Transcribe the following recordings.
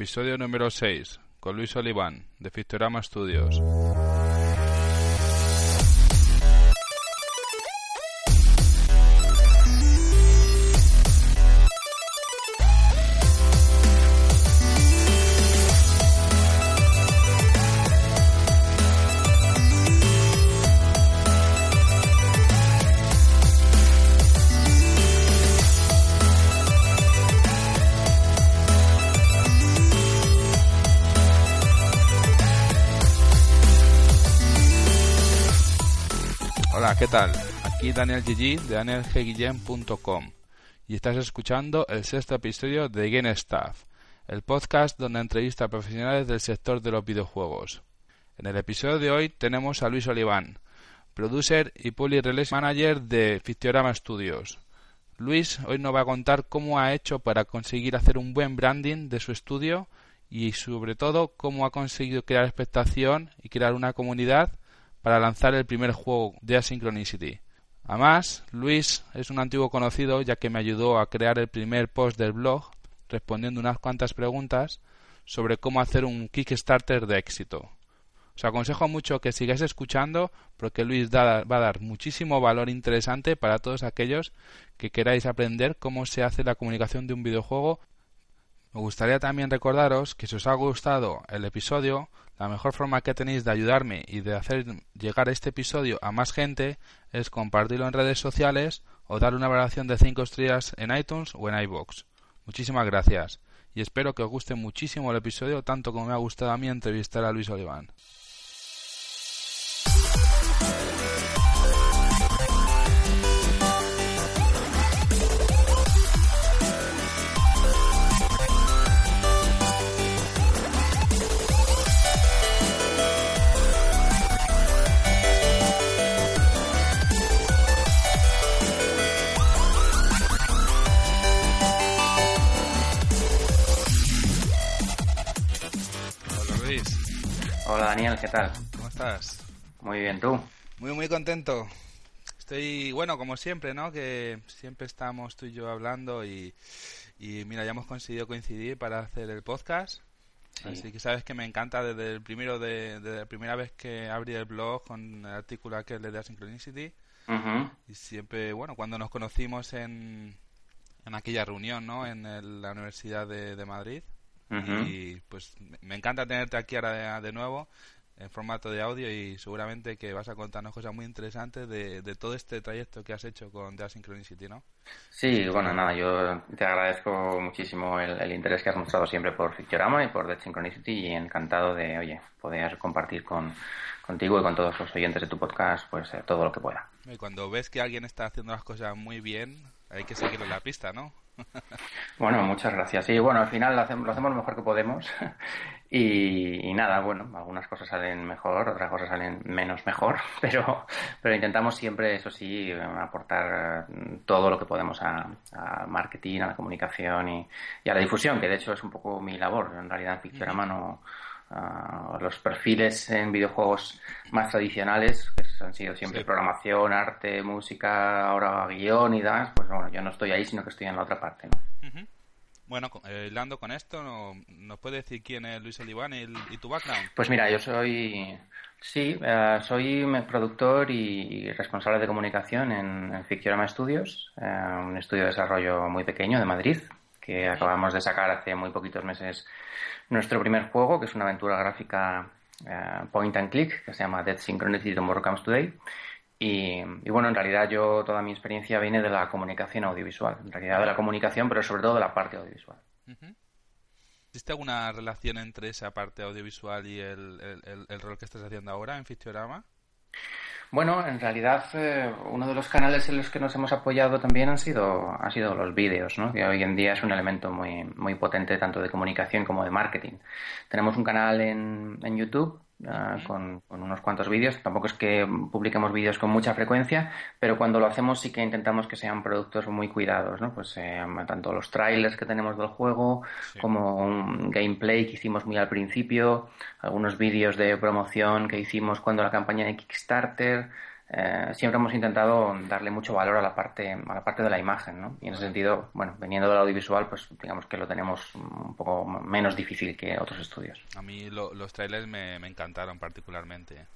episodio número 6, con Luis Oliván, de Fictorama Studios. Tal? Aquí Daniel Gigi de danielgguillem.com y estás escuchando el sexto episodio de Game Staff, el podcast donde entrevista a profesionales del sector de los videojuegos. En el episodio de hoy tenemos a Luis Oliván, producer y public release manager de Fictiorama Studios. Luis hoy nos va a contar cómo ha hecho para conseguir hacer un buen branding de su estudio y sobre todo cómo ha conseguido crear expectación y crear una comunidad para lanzar el primer juego de Asynchronicity. Además, Luis es un antiguo conocido ya que me ayudó a crear el primer post del blog respondiendo unas cuantas preguntas sobre cómo hacer un Kickstarter de éxito. Os aconsejo mucho que sigáis escuchando porque Luis va a dar muchísimo valor interesante para todos aquellos que queráis aprender cómo se hace la comunicación de un videojuego. Me gustaría también recordaros que si os ha gustado el episodio, la mejor forma que tenéis de ayudarme y de hacer llegar este episodio a más gente es compartirlo en redes sociales o dar una valoración de 5 estrellas en iTunes o en iBox. Muchísimas gracias y espero que os guste muchísimo el episodio tanto como me ha gustado a mí entrevistar a Luis Oliván. Daniel, ¿qué tal? ¿cómo estás? Muy bien, ¿tú? Muy, muy contento. Estoy, bueno, como siempre, ¿no? Que siempre estamos tú y yo hablando y, y mira, ya hemos conseguido coincidir para hacer el podcast. Sí. Así que sabes que me encanta desde el primero de, desde la primera vez que abrí el blog con el artículo aquel de Asynchronicity. Ujú. Y siempre, bueno, cuando nos conocimos en, en aquella reunión, ¿no? En el- la Universidad de, de Madrid. Y pues me- encanta tenerte aquí ahora de, de nuevo en formato de audio y seguramente que vas a contarnos cosas muy interesantes de, de todo este trayecto que has hecho con The Asynchronicity, ¿no? Sí, bueno, nada, yo te agradezco muchísimo el, el interés que has mostrado siempre por Fictiorama y por Dead Synchronicity y encantado de, oye, poder compartir con, contigo y con todos los oyentes de tu podcast, pues eh, todo lo que pueda. Y cuando ves que alguien está haciendo las cosas muy bien, hay que seguirlo en la pista, ¿no? Bueno, muchas gracias. Sí, bueno, al final lo hacemos, lo hacemos lo mejor que podemos y, y nada, bueno, algunas cosas salen mejor, otras cosas salen menos mejor, pero, pero intentamos siempre, eso sí, aportar todo lo que podemos a, a marketing, a la comunicación y, y a la difusión, que de hecho es un poco mi labor. En realidad, en Fictiorama no... ah, los perfiles en videojuegos más tradicionales, que han sido siempre Sí. programación, arte, música, ahora guion y demás, pues bueno, yo no estoy ahí, sino que estoy en la otra parte. Bueno, co- eh, hilando con esto, ¿no- ¿nos puede decir quién es Luis Oliván y, tu background? Pues mira, yo soy, sí, eh, soy productor y responsable de comunicación en, en Fictiorama Studios, eh, un estudio de desarrollo muy pequeño de Madrid, que acabamos de sacar hace muy poquitos meses nuestro primer juego, que es una aventura gráfica eh, point and click, que se llama Dead Synchronicity Tomorrow Comes Today. Y, bueno, en realidad yo toda mi experiencia viene de la comunicación audiovisual, en realidad de la comunicación, pero sobre todo de la parte audiovisual. ¿Existe alguna relación entre esa parte audiovisual y el, el- el- el rol que estás haciendo ahora en Fictiorama? Bueno, en realidad eh, uno de los canales en los que nos hemos apoyado también han sido, han sido los vídeos, ¿no? que hoy en día es un elemento muy, muy potente tanto de comunicación como de marketing. Tenemos un canal en, en YouTube ah, con, con unos cuantos vídeos. Tampoco es que publiquemos vídeos con mucha frecuencia, pero cuando lo hacemos sí que intentamos que sean productos muy cuidados, ¿no? Pues eh, tanto los trailers que tenemos del juego Sí. como un gameplay que hicimos muy al principio, algunos vídeos de promoción que hicimos cuando la campaña de Kickstarter, eh, siempre hemos intentado darle mucho valor a la parte a la parte de la imagen, ¿no? Y en ese sentido, bueno, veniendo del audiovisual, pues digamos que lo tenemos un poco menos difícil que otros estudios. A mí los trailers me, encantaron particularmente.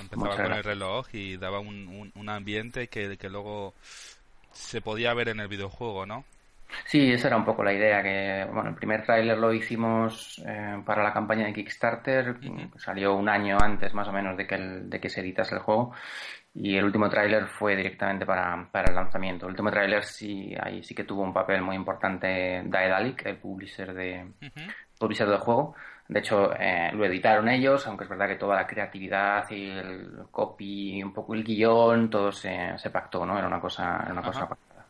Empezaba con el reloj y daba un, un, ambiente que, que luego se podía ver en el videojuego, ¿no? Sí, esa era un poco la idea, que bueno, el primer tráiler lo hicimos eh, para la campaña de Kickstarter, salió un año antes más o menos de que, de que se editase el juego y el último tráiler fue directamente para, para, el lanzamiento. El último tráiler sí, ahí sí que tuvo un papel muy importante Daedalic, el publisher, de, publisher del juego. De hecho, eh, lo editaron ellos, aunque es verdad que toda la creatividad y el copy, un poco el guion, todo se, se pactó, ¿no? Era una cosa, era una cosa pactada.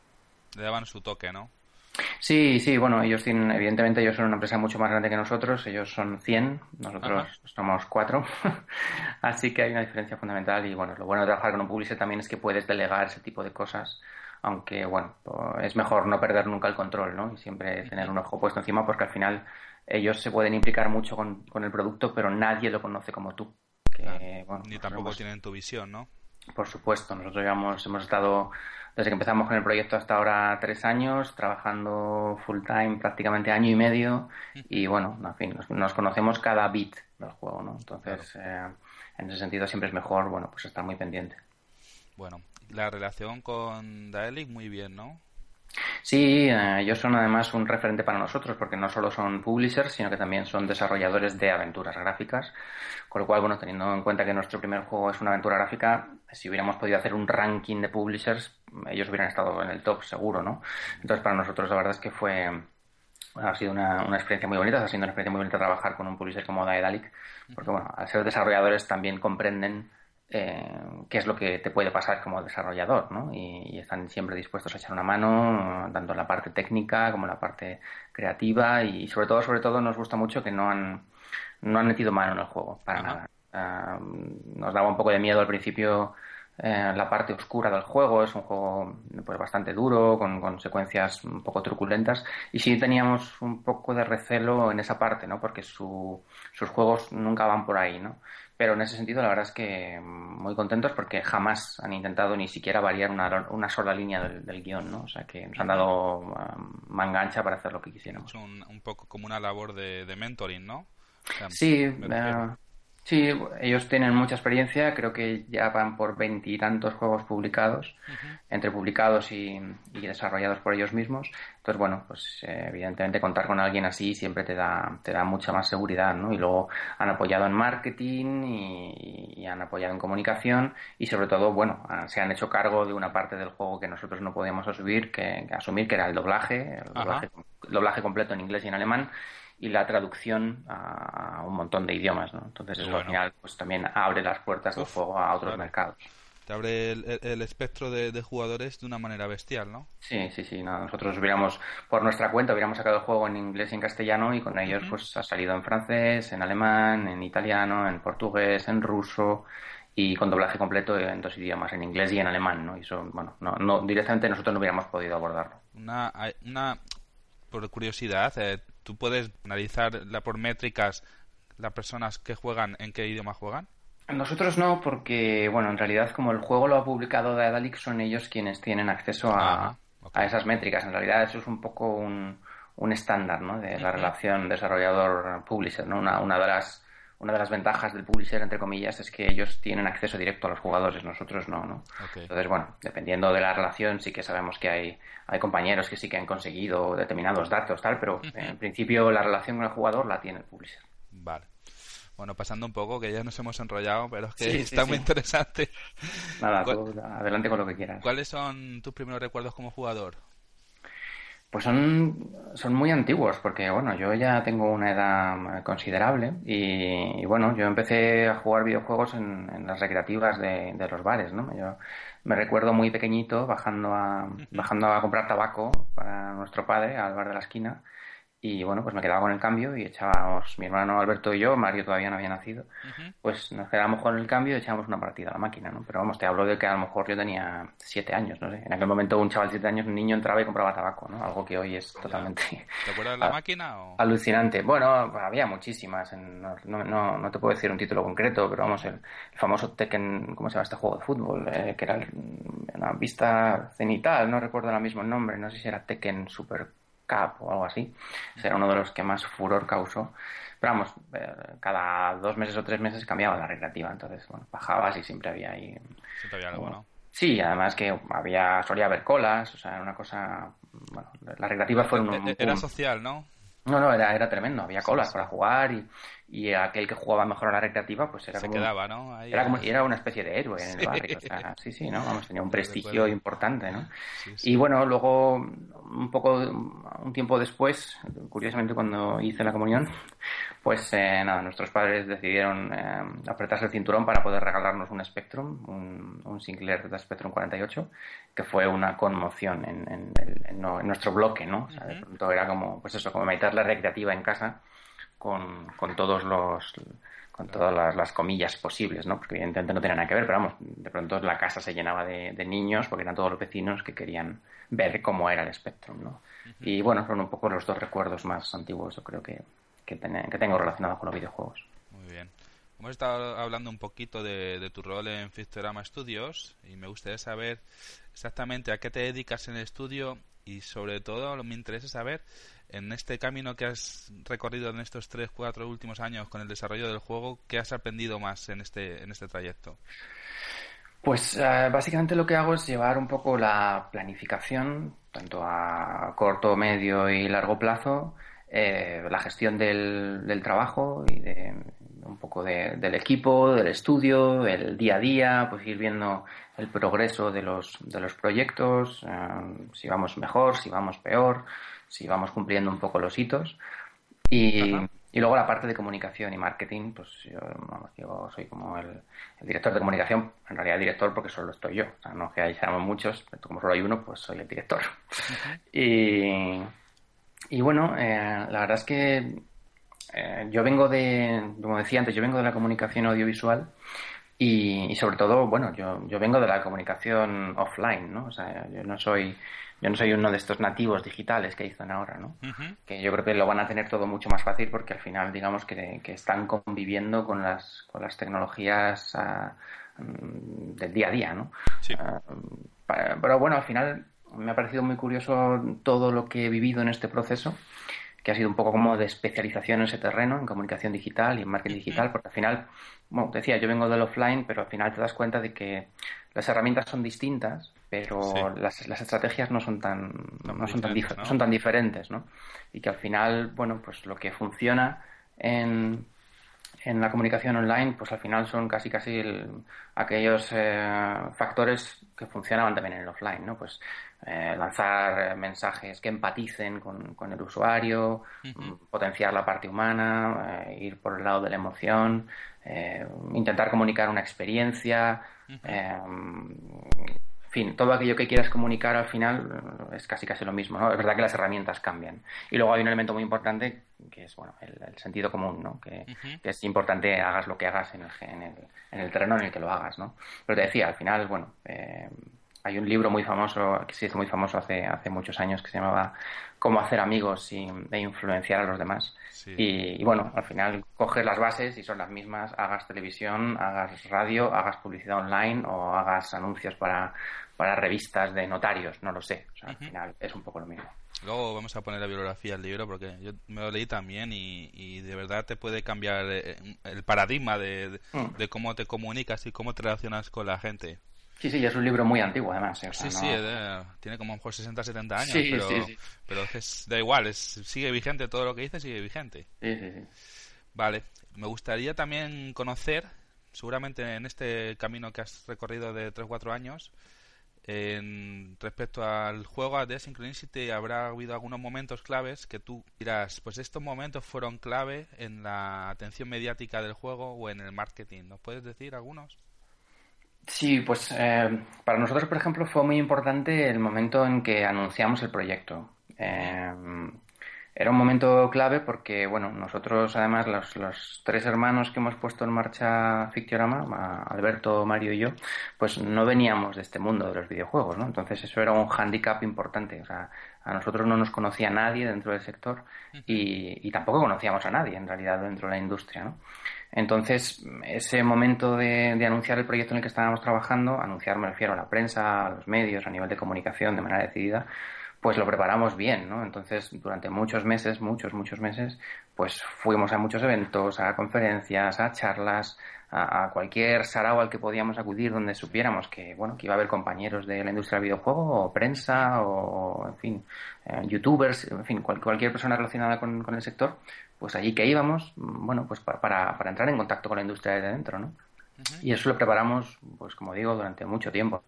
Le daban su toque, ¿no? Sí, sí, bueno, ellos tienen, evidentemente ellos son una empresa mucho más grande que nosotros, ellos son 100, nosotros somos 4, así que hay una diferencia fundamental y bueno, lo bueno de trabajar con un publisher también es que puedes delegar ese tipo de cosas, aunque bueno, es mejor no perder nunca el control, ¿no? Y siempre tener un ojo puesto encima porque al final ellos se pueden implicar mucho con, el producto, pero nadie lo conoce como tú. Que, bueno, Ni tampoco tienen tu visión, ¿no? Por supuesto, nosotros hemos estado desde que empezamos con el proyecto hasta ahora tres años, trabajando full time prácticamente año y medio y bueno, en fin, nos, conocemos cada bit del juego, ¿no? Entonces, eh, en ese sentido siempre es mejor, bueno, pues estar muy pendiente. Bueno, la relación con Daelic muy bien, ¿no? Sí, eh, ellos son además un referente para nosotros porque no solo son publishers, sino que también son desarrolladores de aventuras gráficas. Con lo cual, bueno, teniendo en cuenta que nuestro primer juego es una aventura gráfica, si hubiéramos podido hacer un ranking de publishers, ellos hubieran estado en el top seguro, ¿no? Entonces, para nosotros la verdad es que fue ha sido una, una experiencia muy bonita, ha sido una experiencia muy bonita trabajar con un publisher como Daedalic, porque bueno, al ser desarrolladores también comprenden eh, qué es lo que te puede pasar como desarrollador, ¿no? Y, están siempre dispuestos a echar una mano, tanto en la parte técnica como en la parte creativa y sobre todo, sobre todo nos gusta mucho que no han, no han metido mano en el juego, para nada. Ah, nos daba un poco de miedo al principio eh, la parte oscura del juego. Es un juego pues, bastante duro, con, con, secuencias un poco truculentas. Y sí teníamos un poco de recelo en esa parte, ¿no? Porque su, sus juegos nunca van por ahí, ¿no? Pero en ese sentido, la verdad es que muy contentos porque jamás han intentado ni siquiera variar una, una sola línea del, guion, ¿no? O sea que nos han dado um, mangancha para hacer lo que quisiéramos. Es un, un poco como una labor de, de mentoring, ¿no? sí, Sí, ellos tienen mucha experiencia, creo que ya van por veintitantos juegos publicados, entre publicados y, desarrollados por ellos mismos. Entonces, bueno, pues eh, evidentemente contar con alguien así siempre te da, te da mucha más seguridad, ¿no? Y luego han apoyado en marketing y, han apoyado en comunicación y sobre todo, bueno, se han hecho cargo de una parte del juego que nosotros no podíamos asumir, que, asumir, que era el doblaje, el doblaje, doblaje completo en inglés y en alemán y la traducción a un montón de idiomas, ¿no? Entonces eso al final pues también abre las puertas del juego a otros mercados. Te abre el, espectro de, jugadores de una manera bestial, ¿no? Sí, sí, sí. nosotros hubiéramos, por nuestra cuenta, hubiéramos sacado el juego en inglés y en castellano y con ellos pues ha salido en francés, en alemán, en italiano, en portugués, en ruso y con doblaje completo en dos idiomas, en inglés y en alemán, ¿no? Y eso, bueno, no, no directamente nosotros no hubiéramos podido abordarlo. Una, una por curiosidad, eh, ¿Tú puedes analizar la, por métricas las personas que juegan en qué idioma juegan? Nosotros no, porque, bueno, en realidad como el juego lo ha publicado Daedalic, son ellos quienes tienen acceso a, esas métricas. En realidad eso es un poco un, un estándar, ¿no? De la relación desarrollador-publisher, ¿no? Una, una de las una de las ventajas del publisher, entre comillas, es que ellos tienen acceso directo a los jugadores, nosotros no, ¿no? Entonces, bueno, dependiendo de la relación, sí que sabemos que hay, hay compañeros que sí que han conseguido determinados datos, tal, pero en principio la relación con el jugador la tiene el publisher. Vale. Bueno, pasando un poco, que ya nos hemos enrollado, pero es que está muy interesante. Nada, adelante con lo que quieras. ¿Cuáles son tus primeros recuerdos como jugador? Pues son, son muy antiguos, porque bueno, yo ya tengo una edad considerable y, bueno, yo empecé a jugar videojuegos en, las recreativas de, los bares, ¿no? Yo me recuerdo muy pequeñito bajando a, bajando a comprar tabaco para nuestro padre al bar de la esquina y bueno, pues me quedaba con el cambio y echábamos, mi hermano Alberto y yo, Mario todavía no había nacido, pues nos quedábamos con el cambio y echábamos una partida a la máquina, ¿no? Pero vamos, te hablo de que a lo mejor yo tenía siete años, no sé. En aquel momento un chaval de siete años, un niño entraba y compraba tabaco, ¿no? Algo que hoy es totalmente... ¿Te acuerdas de la máquina o...? Alucinante. Bueno, había muchísimas. no, no, no, te puedo decir un título concreto, pero vamos, el, famoso Tekken, ¿cómo se llama este juego de fútbol? Eh, que era una vista cenital, no recuerdo ahora mismo el nombre, no sé si era Tekken Super Cup o algo así. Era uno de los que más furor causó. Pero vamos, eh, cada dos meses o tres meses cambiaba la recreativa. Entonces, bueno, bajabas y siempre había ahí. Siempre había algo, ¿no? Sí, además que había, solía haber colas, o sea, era una cosa. Bueno, la recreativa fue un. Era social, ¿no? No, no, era, era tremendo. Había colas para jugar y, y aquel que jugaba mejor a la recreativa, pues era Se como. quedaba, ¿no? Ahí era, como, era una especie de héroe en el barrio. O sea, sí, sí, ¿no? Vamos, tenía un prestigio importante, ¿no? Y bueno, luego, un poco, un tiempo después, curiosamente cuando hice la comunión, pues eh, nada, nuestros padres decidieron eh, apretarse el cinturón para poder regalarnos un Spectrum, un, un Sinclair de Spectrum 48, que fue una conmoción en, en, en, en nuestro bloque, ¿no? O sea, de pronto era como, pues eso, como meditar la recreativa en casa con, con todos los con todas las, las, comillas posibles, ¿no? Porque evidentemente no tenía nada que ver, pero vamos, de pronto la casa se llenaba de, de niños porque eran todos los vecinos que querían ver cómo era el Spectrum, ¿no? Uh -huh. Y bueno, son un poco los dos recuerdos más antiguos, yo creo que, que, ten, que tengo relacionados con los videojuegos. Muy bien. Hemos estado hablando un poquito de, de tu rol en Fictorama Studios y me gustaría saber exactamente a qué te dedicas en el estudio y sobre todo me interesa saber en este camino que has recorrido en estos 3, 4 últimos años con el desarrollo del juego, ¿qué has aprendido más en este, en este trayecto? Pues uh, básicamente lo que hago es llevar un poco la planificación, tanto a corto, medio y largo plazo, eh, la gestión del, del, trabajo y de un poco de, del equipo, del estudio, el día a día, pues ir viendo el progreso de los, de los proyectos, uh, si vamos mejor, si vamos peor, si vamos cumpliendo un poco los hitos. Y, y, luego la parte de comunicación y marketing, pues yo, vamos, yo soy como el, el, director de comunicación, en realidad director porque solo estoy yo. O sea, no que seamos muchos, pero como solo hay uno, pues soy el director. Y, y, bueno, eh, la verdad es que eh, yo vengo de, como decía antes, yo vengo de la comunicación audiovisual. Y, y, sobre todo, bueno, yo, yo vengo de la comunicación offline, ¿no? O sea, yo no soy yo no soy uno de estos nativos digitales que dicen ahora, ¿no? Uh -huh. Que yo creo que lo van a tener todo mucho más fácil porque al final, digamos, que, que están conviviendo con las, con las tecnologías uh, del día a día, ¿no? Sí. Uh, pero bueno, al final me ha parecido muy curioso todo lo que he vivido en este proceso que ha sido un poco como de especialización en ese terreno, en comunicación digital y en marketing digital, porque al final, bueno, te decía, yo vengo del offline, pero al final te das cuenta de que las herramientas son distintas, pero sí. las, las, estrategias no son tan, no, no son, tan ¿no? son tan diferentes, ¿no? Y que al final, bueno, pues lo que funciona en, en la comunicación online, pues al final son casi casi el, aquellos eh, factores que funcionaban también en el offline, ¿no? Pues eh, lanzar mensajes que empaticen con, con el usuario, uh -huh. potenciar la parte humana, eh, ir por el lado de la emoción, eh, intentar comunicar una experiencia, uh -huh. en fin, todo aquello que quieras comunicar al final es casi casi lo mismo, ¿no? Es verdad que las herramientas cambian. Y luego hay un elemento muy importante que es, bueno, el, el sentido común, ¿no? Que, uh -huh. que, es importante hagas lo que hagas en el, en, el, en el, terreno en el que lo hagas, ¿no? Pero te decía, al final, bueno, eh, hay un libro muy famoso, que se hizo muy famoso hace, hace muchos años, que se llamaba Cómo hacer amigos y, e influenciar a los demás. Sí. Y, y, bueno, al final coges las bases y son las mismas, hagas televisión, hagas radio, hagas publicidad online o hagas anuncios para, para revistas de notarios, no lo sé. O sea, al uh -huh. final es un poco lo mismo. Luego vamos a poner la bibliografía del libro porque yo me lo leí también y, y de verdad te puede cambiar eh, el paradigma de, de, mm. de cómo te comunicas y cómo te relacionas con la gente. Sí, sí, es un libro muy antiguo además. ¿eh? O sea, sí, sí, de, tiene como a lo mejor 60, 70 años, sí, pero, sí, sí. pero es, da igual, es, sigue vigente, todo lo que dice sigue vigente. Sí, sí, sí. Vale, me gustaría también conocer, seguramente en este camino que has recorrido de 3-4 años, en respecto al juego de Synchronicity habrá habido algunos momentos claves que tú dirás, pues estos momentos fueron clave en la atención mediática del juego o en el marketing. ¿Nos puedes decir algunos? Sí, pues eh, para nosotros, por ejemplo, fue muy importante el momento en que anunciamos el proyecto. Eh, era un momento clave porque, bueno, nosotros además los, los tres hermanos que hemos puesto en marcha Fictiorama, Alberto, Mario y yo, pues no veníamos de este mundo de los videojuegos, ¿no? Entonces eso era un hándicap importante, o sea, a nosotros no nos conocía nadie dentro del sector y, y tampoco conocíamos a nadie en realidad dentro de la industria, ¿no? Entonces, ese momento de, de, anunciar el proyecto en el que estábamos trabajando, anunciar me refiero a la prensa, a los medios, a nivel de comunicación de manera decidida, pues lo preparamos bien, ¿no? Entonces, durante muchos meses, muchos, muchos meses, pues fuimos a muchos eventos, a conferencias, a charlas, a, cualquier sarao al que podíamos acudir donde supiéramos que, bueno, que iba a haber compañeros de la industria del videojuego, o prensa, o, en fin, eh, youtubers, en fin, cualquier persona relacionada con, el sector, pues allí que íbamos, bueno, pues para, para, entrar en contacto con la industria de dentro, ¿no? Y eso lo preparamos, pues como digo, durante mucho tiempo.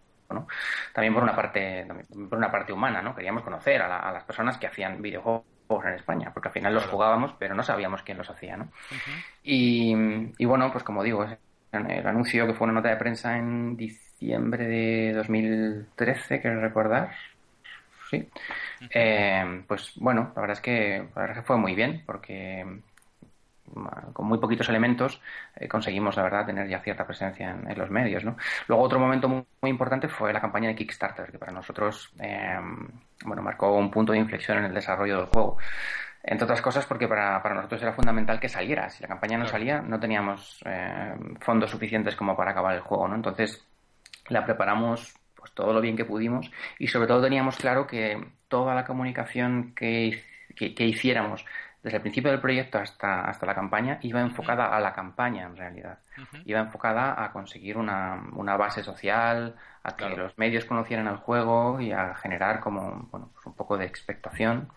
También por una parte, por una parte humana, ¿no? Queríamos conocer a, las personas que hacían videojuegos en España, porque al final los jugábamos, pero no sabíamos quién los hacía, ¿no? y, bueno, pues como digo, el anuncio que fue una nota de prensa en diciembre de 2013, quiero recordar, sí. Eh, pues bueno, la verdad es que la verdad es que fue muy bien, porque con muy poquitos elementos eh, conseguimos, la verdad, tener ya cierta presencia en, los medios. ¿no? Luego, otro momento muy, importante fue la campaña de Kickstarter, que para nosotros eh, bueno, marcó un punto de inflexión en el desarrollo del juego. Entre otras cosas porque para, para nosotros era fundamental que saliera. Si la campaña no salía, no teníamos eh, fondos suficientes como para acabar el juego. ¿no? Entonces, la preparamos todo lo bien que pudimos y sobre todo teníamos claro que toda la comunicación que, que hiciéramos desde el principio del proyecto hasta, hasta la campaña, iba enfocada a la campaña en realidad. Iba enfocada a conseguir una, una base social, a que los medios conocieran el juego y a generar como bueno, pues un poco de expectación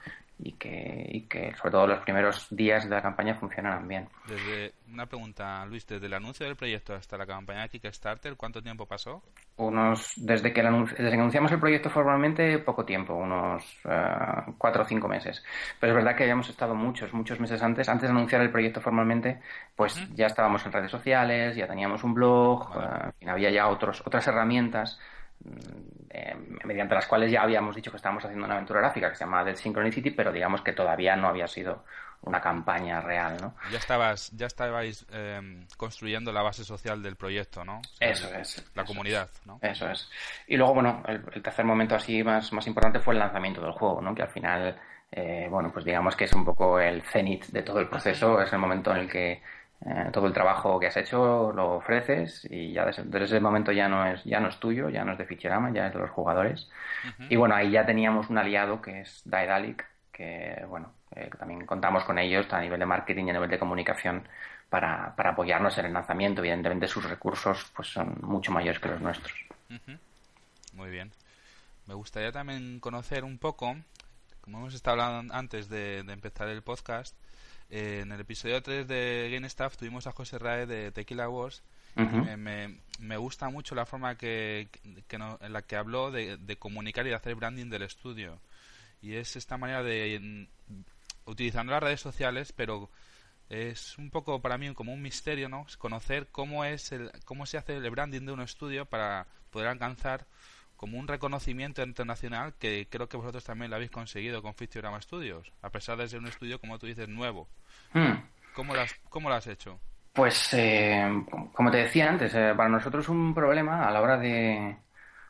y que, y que sobre todo los primeros días de la campaña funcionaran bien. Desde una pregunta, Luis, desde el anuncio del proyecto hasta la campaña de Kickstarter, ¿cuánto tiempo pasó? Unos, desde que, desde que anunciamos el proyecto formalmente, poco tiempo, unos uh, cuatro o cinco meses. Pero es verdad que habíamos estado muchos, muchos meses antes, antes de anunciar el proyecto formalmente, pues ya estábamos en redes sociales, ya teníamos un blog, uh, había ya otros, otras herramientas eh, mediante las cuales ya habíamos dicho que estábamos haciendo una aventura gráfica que se llama Dead Synchronicity, pero digamos que todavía no había sido una campaña real, ¿no? Ya estabas, ya estabais em, construyendo la base social del proyecto, ¿no? eso es. La comunidad, ¿no? Eso es. Y luego, bueno, el, tercer momento así más, más importante fue el lanzamiento del juego, ¿no? Que al final, eh, bueno, pues digamos que es un poco el cenit de todo el proceso, es el momento en el que eh, todo el trabajo que has hecho lo ofreces y ya desde, ese momento ya no es ya no es tuyo, ya no es de Ficherama, ya es de los jugadores. Y bueno, ahí ya teníamos un aliado que es Daedalic, que bueno, eh, también contamos con ellos a nivel de marketing y a nivel de comunicación para, para apoyarnos en el lanzamiento. Evidentemente sus recursos pues son mucho mayores que los nuestros. Muy bien. Me gustaría también conocer un poco, como hemos estado hablando antes de empezar el podcast, eh, en el episodio 3 de Game Staff tuvimos a José Rae de Tequila Wars. me, me, gusta mucho la forma que, en la que habló de, comunicar y de hacer branding del estudio. Y es esta manera de utilizando las redes sociales, pero es un poco para mí como un misterio, ¿no? Conocer cómo es el, cómo se hace el branding de un estudio para poder alcanzar como un reconocimiento internacional que creo que vosotros también lo habéis conseguido con Fictiorama Studios, a pesar de ser un estudio, como tú dices, nuevo. Hmm. ¿Cómo, lo has, ¿Cómo lo has hecho? Pues, eh, como te decía antes, eh, para nosotros un problema a la hora de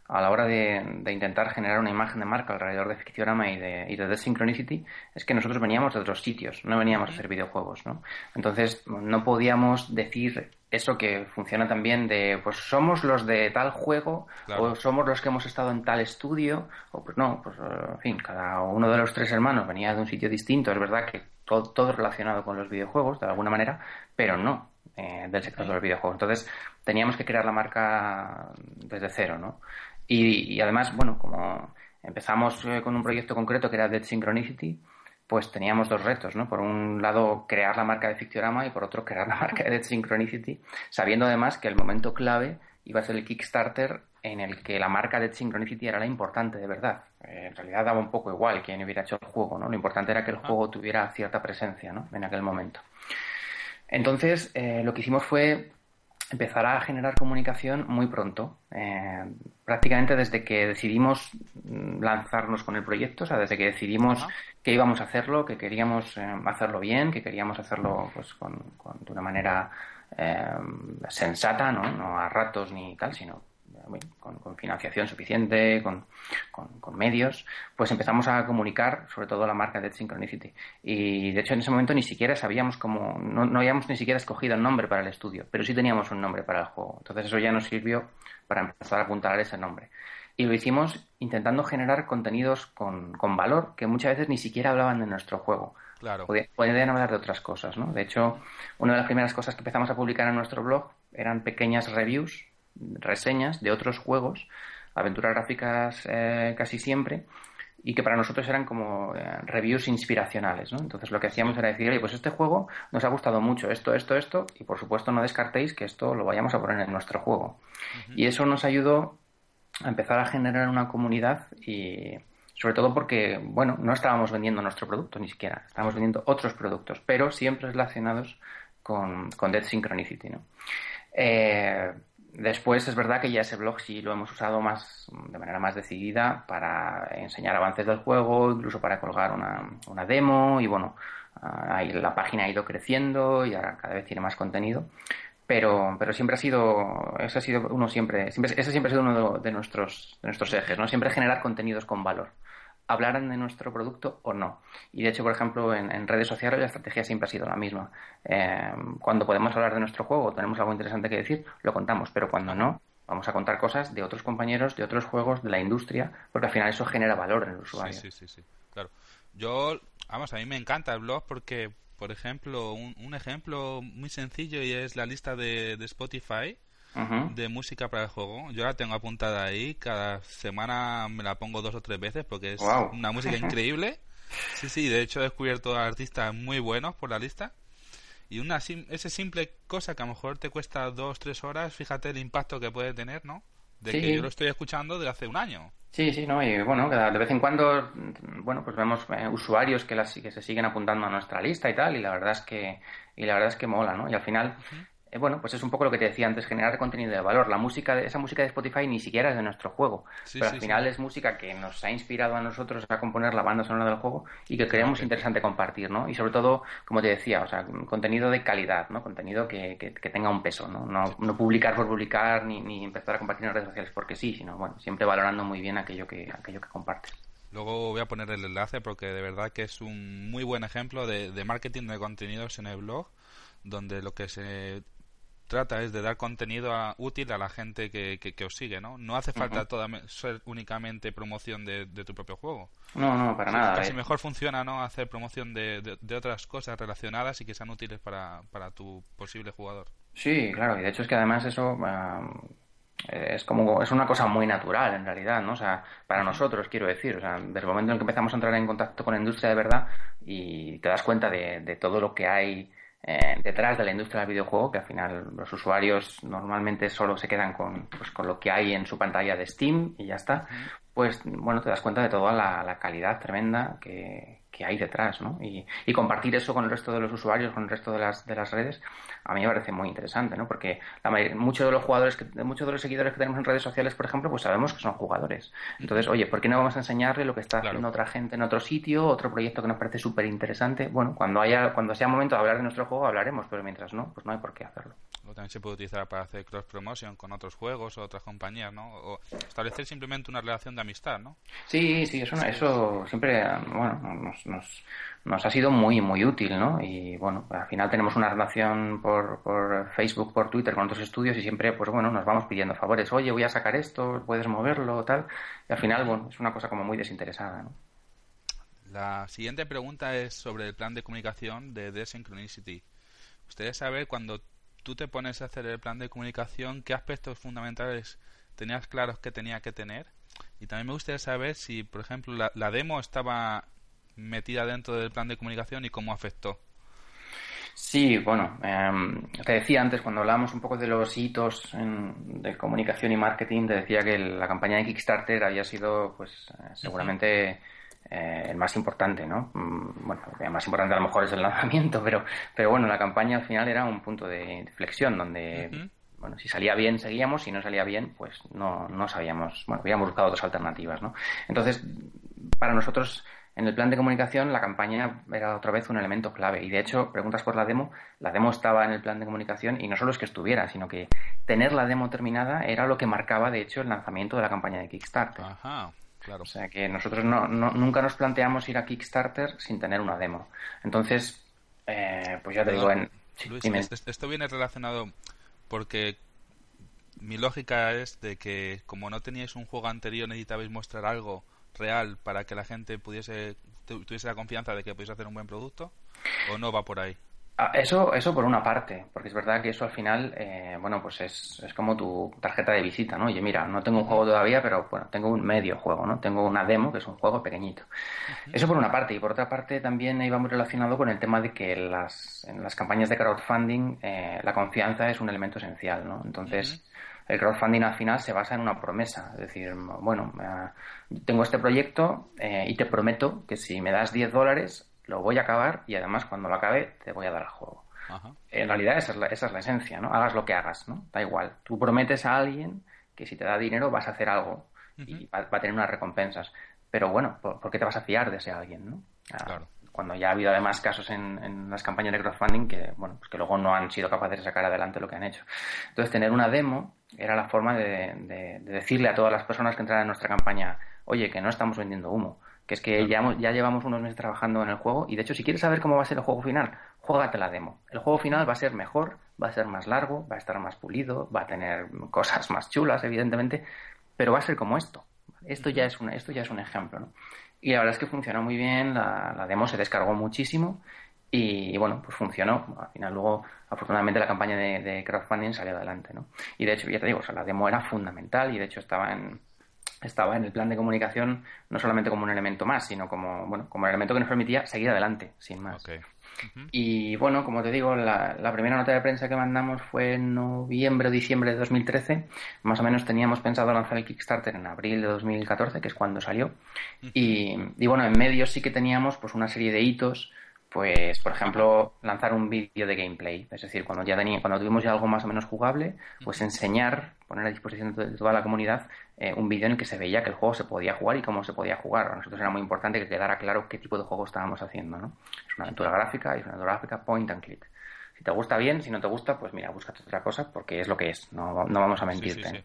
a la hora de, intentar generar una imagen de marca alrededor de Fictiorama y de, y de The Synchronicity es que nosotros veníamos de otros sitios, no veníamos a hacer videojuegos, ¿no? Entonces no podíamos decir eso que funciona también de, pues somos los de tal juego, o somos los que hemos estado en tal estudio, o pues no, pues en fin, cada uno de los tres hermanos venía de un sitio distinto, es verdad que todo, todo relacionado con los videojuegos, de alguna manera, pero no eh, del sector de los videojuegos. Entonces teníamos que crear la marca desde cero, ¿no? Y, y además, bueno, como empezamos eh, con un proyecto concreto que era Dead Synchronicity, pues teníamos dos retos, ¿no? Por un lado, crear la marca de Fictiorama y por otro, crear la marca de Dead Synchronicity, sabiendo además que el momento clave iba a ser el Kickstarter en el que la marca Dead Synchronicity era la importante de verdad. Eh, en realidad daba un poco igual quién hubiera hecho el juego, ¿no? Lo importante era que el juego tuviera cierta presencia, ¿no? En aquel momento. Entonces, eh, lo que hicimos fue empezar a generar comunicación muy pronto, eh, prácticamente desde que decidimos mm, lanzarnos con el proyecto, o sea, desde que decidimos que íbamos a hacerlo, que queríamos eh, hacerlo bien, que queríamos hacerlo pues con, de una manera eh, sensata, ¿no? no a ratos ni tal, sino con, financiación suficiente, con, medios, pues empezamos a comunicar sobre todo la marca Dead Synchronicity. Y de hecho en ese momento ni siquiera sabíamos cómo, no, no habíamos ni siquiera escogido el nombre para el estudio, pero sí teníamos un nombre para el juego. Entonces eso ya nos sirvió para empezar a apuntar ese nombre. Y lo hicimos intentando generar contenidos con, valor que muchas veces ni siquiera hablaban de nuestro juego. Claro. Podían hablar de otras cosas, ¿no? De hecho, una de las primeras cosas que empezamos a publicar en nuestro blog eran pequeñas reviews reseñas de otros juegos, aventuras gráficas eh, casi siempre, y que para nosotros eran como eh, reviews inspiracionales, ¿no? Entonces lo que hacíamos era decir, oye, pues este juego nos ha gustado mucho, esto, esto, esto, y por supuesto no descartéis que esto lo vayamos a poner en nuestro juego. Y eso nos ayudó a empezar a generar una comunidad y sobre todo porque, bueno, no estábamos vendiendo nuestro producto ni siquiera, estábamos vendiendo otros productos, pero siempre relacionados con, con Dead Synchronicity, ¿no? Eh, Después es verdad que ya ese blog sí lo hemos usado más de manera más decidida para enseñar avances del juego, incluso para colgar una, demo y bueno, ahí la página ha ido creciendo y ahora cada vez tiene más contenido. Pero, pero siempre ha sido, ese ha sido uno siempre, ese siempre ha sido uno de nuestros, de nuestros ejes, ¿no? Siempre generar contenidos con valor hablaran de nuestro producto o no. Y de hecho, por ejemplo, en, redes sociales la estrategia siempre ha sido la misma. Eh, cuando podemos hablar de nuestro juego o tenemos algo interesante que decir, lo contamos, pero cuando no, vamos a contar cosas de otros compañeros, de otros juegos, de la industria, porque al final eso genera valor en el usuario. Sí, sí, sí, claro. Yo, vamos, a mí me encanta el blog porque, por ejemplo, un, ejemplo muy sencillo y es la lista de, de Spotify de música para el juego. Yo la tengo apuntada ahí, cada semana me la pongo dos o tres veces porque es una música increíble. Sí, sí, de hecho he descubierto artistas muy buenos por la lista. Y una esa simple cosa que a lo mejor te cuesta dos, tres horas, fíjate el impacto que puede tener, ¿no? De que yo lo estoy escuchando desde hace un año. Sí, sí, ¿no? Y bueno, de vez en cuando, bueno, pues vemos eh, usuarios que, las, que se siguen apuntando a nuestra lista y tal, y la verdad es que, y la verdad es que mola, ¿no? Y al final, eh, bueno, pues es un poco lo que te decía antes, generar contenido de valor. La música, esa música de Spotify ni siquiera es de nuestro juego, pero al final es música que nos ha inspirado a nosotros a componer la banda sonora del juego y que creemos interesante compartir, ¿no? Y sobre todo, como te decía, o sea, contenido de calidad, ¿no? Contenido que, que, tenga un peso, ¿no? No, publicar por publicar ni, ni, empezar a compartir en redes sociales porque sí, sino, bueno, siempre valorando muy bien aquello que, aquello que compartes. Luego voy a poner el enlace porque de verdad que es un muy buen ejemplo de, de marketing de contenidos en el blog donde lo que se trata es de dar contenido útil a la gente que, que, os sigue, ¿no? No hace falta toda, ser únicamente promoción de, tu propio juego. No, no, para nada. Casi eh. mejor funciona, ¿no? Hacer promoción de, de, otras cosas relacionadas y que sean útiles para, para tu posible jugador. Sí, claro, y de hecho es que además eso es como es una cosa muy natural en realidad, ¿no? O sea, para nosotros quiero decir, o sea, desde el momento en que empezamos a entrar en contacto con la industria de verdad y te das cuenta de, de todo lo que hay eh, detrás de la industria del videojuego, que al final los usuarios normalmente solo se quedan con, pues, con lo que hay en su pantalla de Steam y ya está, pues bueno, te das cuenta de toda la calidad tremenda que, que hay detrás, ¿no? Y, y, compartir eso con el resto de los usuarios, con el resto de las, de las redes, a mí me parece muy interesante, ¿no? Porque la muchos de los jugadores, que, muchos de los seguidores que tenemos en redes sociales, por ejemplo, pues sabemos que son jugadores. Entonces, oye, ¿por qué no vamos a enseñarle lo que está haciendo otra gente en otro sitio, otro proyecto que nos parece súper interesante? Bueno, cuando haya, cuando sea momento de hablar de nuestro juego, hablaremos, pero mientras no, pues no hay por qué hacerlo. O también se puede utilizar para hacer cross promotion con otros juegos o otras compañías, ¿no? O establecer simplemente una relación de amistad, ¿no? Sí, sí, eso, eso siempre, bueno, nos, nos, nos ha sido muy, muy útil, ¿no? Y bueno, al final tenemos una relación por, por Facebook, por Twitter con otros estudios y siempre, pues bueno, nos vamos pidiendo favores. Oye, voy a sacar esto, puedes moverlo, tal. Y al final, bueno, es una cosa como muy desinteresada, ¿no? La siguiente pregunta es sobre el plan de comunicación de Desynchronicity. Ustedes saber cuando tú te pones a hacer el plan de comunicación, qué aspectos fundamentales tenías claros que tenía que tener. Y también me gustaría saber si, por ejemplo, la, demo estaba metida dentro del plan de comunicación y cómo afectó. Sí, bueno, em, te decía antes, cuando hablábamos un poco de los hitos de comunicación y marketing, te decía que la campaña de Kickstarter había sido, pues, eh, seguramente eh, el más importante, ¿no? Mm, bueno, el más importante a lo mejor es el lanzamiento, pero, pero bueno, la campaña al final era un punto de flexión donde bueno, si salía bien seguíamos, si no salía bien, pues no, no sabíamos, bueno, habíamos buscado otras alternativas, ¿no? Entonces, para nosotros, en el plan de comunicación, la campaña era otra vez un elemento clave. Y de hecho, preguntas por la demo, la demo estaba en el plan de comunicación y no solo es que estuviera, sino que tener la demo terminada era lo que marcaba, de hecho, el lanzamiento de la campaña de Kickstarter. Ajá. Claro. O sea que nosotros no, nunca nos planteamos ir a Kickstarter sin tener una demo. Entonces, eh, pues ya te digo, en, Luis, esto viene relacionado porque mi lógica es de que como no teníais un juego anterior necesitabais mostrar algo real para que la gente pudiese tuviese la confianza de que pudiese hacer un buen producto o no va por ahí Ah, eso, eso por una parte, porque es verdad que eso al final, eh, bueno, pues es, es, como tu tarjeta de visita, ¿no? Oye, mira, no tengo un juego todavía, pero bueno, tengo un medio juego, ¿no? Tengo una demo, que es un juego pequeñito. Eso por una parte, y por otra parte también iba muy relacionado con el tema de que las, en las campañas de crowdfunding eh, la confianza es un elemento esencial, ¿no? Entonces, el crowdfunding al final se basa en una promesa, es decir, bueno, eh, tengo este proyecto y te prometo que si me das 10 dólares, lo voy a acabar y además cuando lo acabe te voy a dar el juego. En realidad esa es, la, esa es la esencia, ¿no? Hagas lo que hagas, ¿no? Da igual. Tú prometes a alguien que si te da dinero vas a hacer algo y va, a tener unas recompensas. Pero bueno, ¿por, qué te vas a fiar de ese alguien, no? Ah, cuando ya ha habido además casos en, las campañas de crowdfunding que, bueno, pues que luego no han sido capaces de sacar adelante lo que han hecho. Entonces, tener una demo era la forma de, de decirle a todas las personas que entraran en nuestra campaña, oye, que no estamos vendiendo humo que es que ya, ya llevamos unos meses trabajando en el juego y de hecho si quieres saber cómo va a ser el juego final, juégate la demo. El juego final va a ser mejor, va a ser más largo, va a estar más pulido, va a tener cosas más chulas, evidentemente, pero va a ser como esto. Esto ya es un, esto ya es un ejemplo, ¿no? Y la verdad es que funcionó muy bien, la, demo se descargó muchísimo y, bueno, pues funcionó. Al final luego, afortunadamente, la campaña de, crowdfunding salió adelante, ¿no? Y de hecho, ya te digo, la demo era fundamental y de hecho estaba en, estaba en el plan de comunicación no solamente como un elemento más, sino como, bueno, como un elemento que nos permitía seguir adelante, sin más. Y bueno, como te digo, la, primera nota de prensa que mandamos fue en noviembre o diciembre de 2013. Más o menos teníamos pensado lanzar el Kickstarter en abril de 2014, que es cuando salió. y, y, bueno, en medio sí que teníamos pues una serie de hitos pues por ejemplo lanzar un vídeo de gameplay. Es decir cuando ya tenía cuando tuvimos ya algo más o menos jugable pues enseñar poner a disposición de toda la comunidad eh, un vídeo en el que se veía que el juego se podía jugar y cómo se podía jugar. A nosotros era muy importante que quedara claro qué tipo de juego estábamos haciendo no es una aventura gráfica y es una aventura gráfica point and click. Si te gusta bien si no te gusta pues mira búscate otra cosa porque es lo que es no, no vamos a mentirte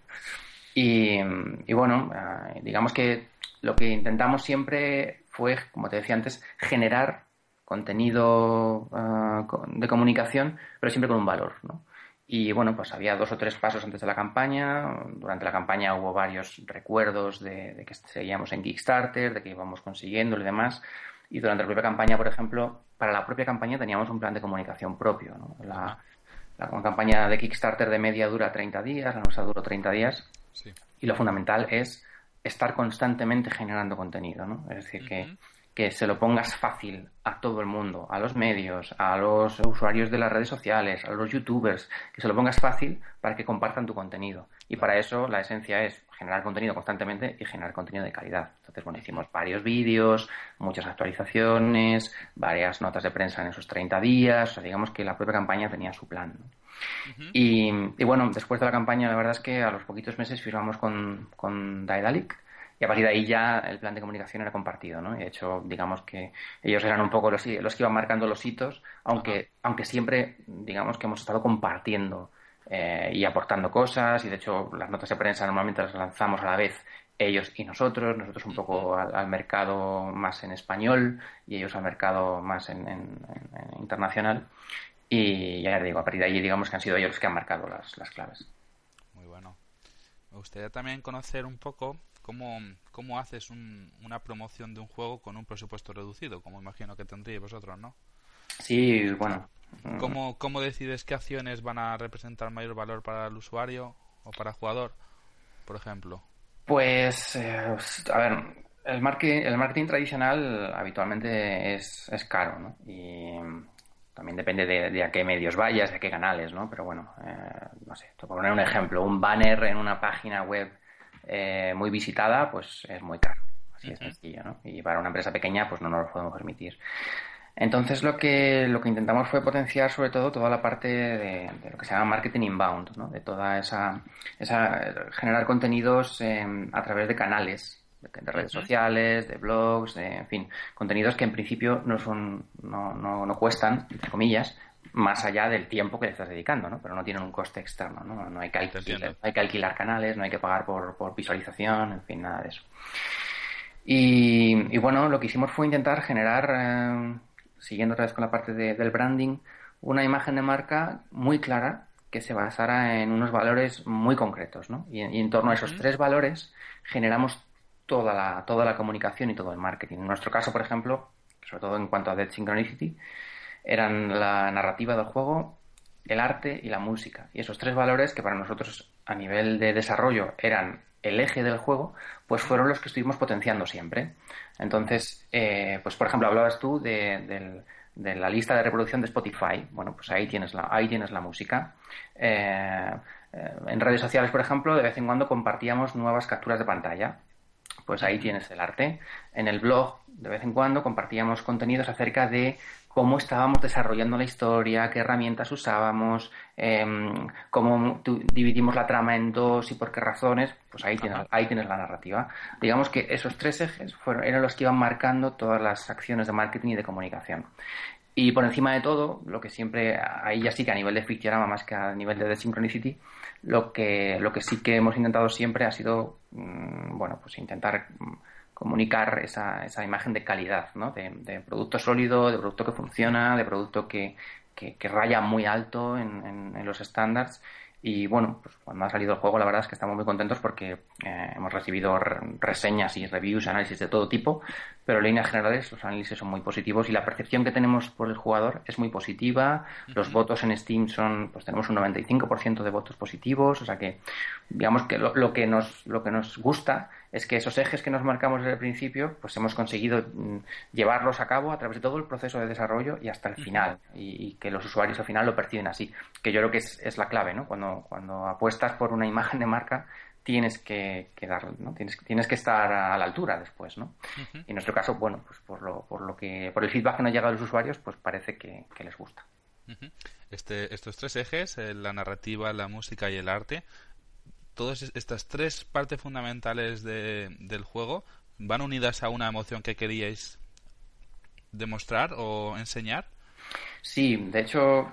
Y, y, bueno eh, digamos que lo que intentamos siempre fue como te decía antes generar contenido ah, de comunicación, pero siempre con un valor, ¿no? Y bueno, pues había dos o tres pasos antes de la campaña. Durante la campaña hubo varios recuerdos de, que seguíamos en Kickstarter, de que íbamos consiguiendo y demás. Y durante la propia campaña, por ejemplo, para la propia campaña teníamos un plan de comunicación propio. ¿no? La, campaña de Kickstarter de media dura 30 días, la nuestra duró 30 días. Y lo fundamental es estar constantemente generando contenido. ¿no? Es decir, que que se lo pongas fácil a todo el mundo, a los medios, a los usuarios de las redes sociales, a los youtubers, que se lo pongas fácil para que compartan tu contenido. Y para eso la esencia es generar contenido constantemente y generar contenido de calidad. Entonces, bueno, hicimos varios vídeos, muchas actualizaciones, varias notas de prensa en esos 30 días, o sea, digamos que la propia campaña tenía su plan. y, bueno, después de la campaña, la verdad es que a los poquitos meses firmamos con, con Daedalic, y a partir de ahí ya el plan de comunicación era compartido, ¿no? Y de hecho, digamos que ellos eran un poco los, los que iban marcando los hitos, aunque, aunque siempre, digamos que hemos estado compartiendo eh, y aportando cosas, y de hecho las notas de prensa normalmente las lanzamos a la vez ellos y nosotros, nosotros un poco al, mercado más en español y ellos al mercado más en, internacional. Y ya digo, a partir de ahí digamos que han sido ellos los que han marcado las, las claves. Muy bueno. Me gustaría también conocer un poco ¿Cómo, cómo haces una promoción de un juego con un presupuesto reducido? Como imagino que tendríais vosotros, ¿no? Sí, bueno. ¿Cómo, ¿Cómo decides qué acciones van a representar mayor valor para el usuario o para el jugador, por ejemplo? Pues, eh, a ver, el marketing, el marketing tradicional habitualmente es, es caro, ¿no? Y también depende de, a qué medios vayas, de qué canales, ¿no? Pero bueno, eh, no sé, te poner un ejemplo, un banner en una página web eh, muy visitada, pues es muy caro. Así es sencillo, ¿no? Y para una empresa pequeña, pues no nos lo podemos permitir. Entonces lo que, lo que intentamos fue potenciar sobre todo toda la parte de, lo que se llama marketing inbound, ¿no? de toda esa, esa generar contenidos a través de canales de redes sociales, de blogs, de, en fin, contenidos que en principio no son, no, no, no cuestan, entre comillas, más allá del tiempo que le estás dedicando, ¿no? Pero no tienen un coste externo, ¿no? No hay que alquilar, hay que alquilar canales, no hay que pagar por, por visualización, en fin, nada de eso. Y, y bueno, lo que hicimos fue intentar generar, eh, siguiendo otra vez con la parte del branding, una imagen de marca muy clara que se basara en unos valores muy concretos, ¿no? Y, en torno a esos tres valores generamos toda la, toda la comunicación y todo el marketing. En nuestro caso, por ejemplo, sobre todo en cuanto a Dead Synchronicity, eran la narrativa del juego, el arte y la música. Y esos tres valores que para nosotros a nivel de desarrollo eran el eje del juego, pues fueron los que estuvimos potenciando siempre. Entonces, eh, pues por ejemplo, hablabas tú de, la lista de reproducción de Spotify. Bueno, pues ahí tienes la, ahí tienes la música. Eh, eh, en redes sociales, por ejemplo, de vez en cuando compartíamos nuevas capturas de pantalla pues ahí tienes el arte. En el blog, de vez en cuando, compartíamos contenidos acerca de cómo estábamos desarrollando la historia, qué herramientas usábamos, em, cómo dividimos la trama en dos y por qué razones, pues ahí tienes, ahí tienes la narrativa. Digamos que esos tres ejes fueron, eran los que iban marcando todas las acciones de marketing y de comunicación. Y por encima de todo, lo que siempre, ahí ya sí que a nivel de Fictiorama más que a nivel de The Synchronicity, lo que, lo que sí que hemos intentado siempre ha sido, mm, bueno, pues intentar comunicar esa, esa imagen de calidad, ¿no? De, producto sólido, de producto que funciona, de producto que, que, raya muy alto en, en los estándares y bueno, pues cuando ha salido el juego, la verdad es que estamos muy contentos porque eh, hemos recibido reseñas y reviews, análisis de todo tipo, pero en líneas generales los análisis son muy positivos y la percepción que tenemos por el jugador es muy positiva. Los votos en Steam son, pues tenemos un 95% de votos positivos, o sea que digamos que lo, que nos lo que nos gusta es que esos ejes que nos marcamos desde el principio, pues hemos conseguido mm, llevarlos a cabo a través de todo el proceso de desarrollo y hasta el final y, que los usuarios al final lo perciben así, que yo creo que es, es la clave, ¿no? Cuando cuando apuestas por una imagen de marca tienes que, que ¿no? Tienes, tienes que estar a la altura después, ¿no? Y en nuestro caso, bueno, pues por lo, por lo que, por el feedback que nos llega a los usuarios, pues parece que, les gusta. este, estos tres ejes, eh, la narrativa, la música y el arte, todas estas tres partes fundamentales del juego van unidas a una emoción que queríais demostrar o enseñar. Sí, de hecho,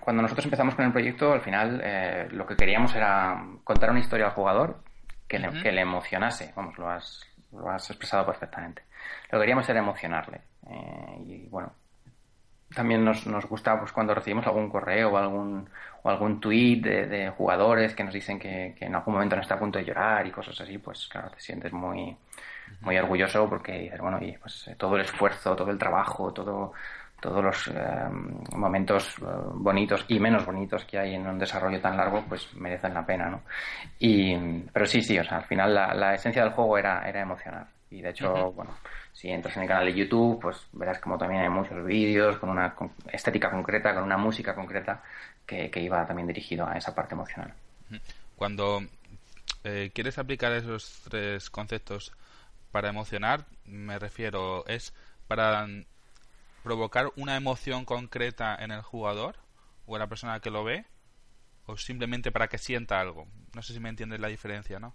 cuando nosotros empezamos con el proyecto, al final eh, lo que queríamos era contar una historia al jugador que, le, que le emocionase. Vamos, lo has, lo has expresado perfectamente. Lo que queríamos era emocionarle. Eh, y bueno, también nos, nos gusta pues, cuando recibimos algún correo o algún, o algún tweet de, jugadores que nos dicen que, en algún momento no está a punto de llorar y cosas así, pues claro, te sientes muy, muy orgulloso porque dices, bueno, y pues todo el esfuerzo, todo el trabajo, todo todos los eh, momentos eh, bonitos y menos bonitos que hay en un desarrollo tan largo, pues merecen la pena, ¿no? Y, pero sí, sí, o sea, al final la, esencia del juego era, era emocionar. Y de hecho, bueno, si entras en el canal de YouTube, pues verás como también hay muchos vídeos con una estética concreta, con una música concreta que, iba también dirigido a esa parte emocional. Cuando eh, quieres aplicar esos tres conceptos para emocionar, me refiero, es para provocar una emoción concreta en el jugador o en la persona que lo ve o simplemente para que sienta algo. No sé si me entiendes la diferencia, ¿no?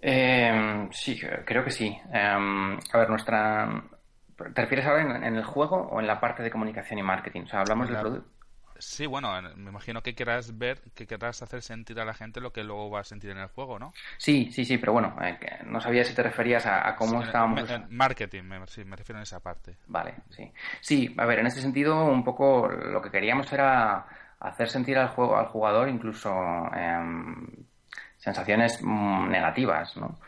Eh, sí, creo que sí. Em, a ver, nuestra... ¿Te refieres ahora en, el juego o en la parte de comunicación y marketing? O sea, hablamos del producto Sí, bueno, me imagino que querrás ver, que querrás hacer sentir a la gente lo que luego va a sentir en el juego, ¿no? Sí, sí, sí, pero bueno, eh, no sabía si te referías a, cómo estábamos. marketing, me, sí, me refiero a esa parte. Vale, sí. Sí, a ver, en ese sentido, un poco lo que queríamos era hacer sentir al, juego, al jugador incluso em, sensaciones mm, negativas, ¿no?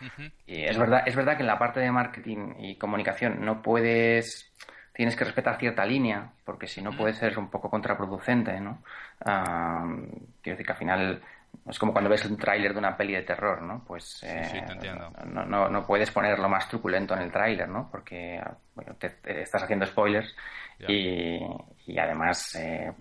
Y es verdad, es verdad que en la parte de marketing y comunicación no puedes tienes que respetar cierta línea, porque si no puede ser un poco contraproducente, ¿no? quiero decir que al final es como cuando ves un tráiler de una peli de terror, ¿no? Pues eh, no, no, no, puedes poner lo más truculento en el tráiler, ¿no? Porque bueno, te, estás haciendo spoilers y, y, además eh,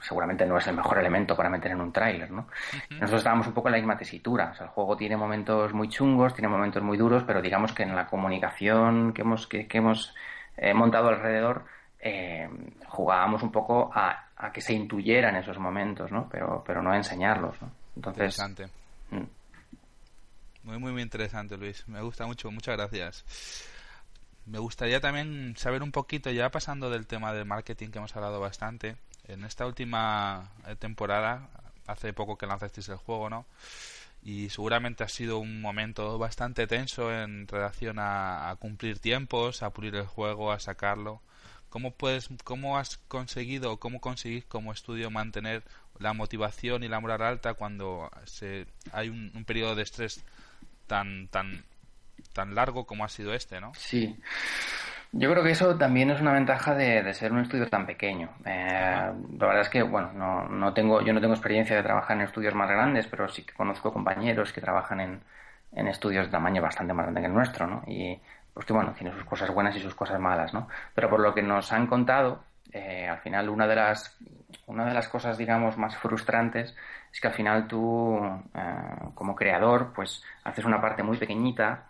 seguramente no es el mejor elemento para meter en un tráiler, ¿no? Nosotros estábamos un poco en la misma tesitura. O sea, el juego tiene momentos muy chungos, tiene momentos muy duros, pero digamos que en la comunicación que hemos, que, que hemos eh, montado alrededor, eh, jugábamos un poco a, a, que se intuyeran esos momentos, ¿no? Pero, pero no a enseñarlos, ¿no? Entonces, interesante. Mm. Muy, muy, muy interesante, Luis. Me gusta mucho. Muchas gracias. Me gustaría también saber un poquito, ya pasando del tema del marketing que hemos hablado bastante, en esta última temporada, hace poco que lanzasteis el juego, ¿no? y seguramente ha sido un momento bastante tenso en relación a, cumplir tiempos, a pulir el juego, a sacarlo. ¿Cómo, puedes, ¿Cómo has conseguido, cómo conseguís como estudio mantener la motivación y la moral alta cuando se, hay un, un periodo de estrés tan, tan, tan largo como ha sido este, ¿no? Sí. Yo creo que eso también es una ventaja de, ser un estudio tan pequeño. Eh, la verdad es que, bueno, no, no, tengo, yo no tengo experiencia de trabajar en estudios más grandes, pero sí que conozco compañeros que trabajan en, en estudios de tamaño bastante más grande que el nuestro, ¿no? Y, pues que, bueno, tiene sus cosas buenas y sus cosas malas, ¿no? Pero por lo que nos han contado, eh, al final una de las una de las cosas digamos más frustrantes es que al final tú eh, como creador pues haces una parte muy pequeñita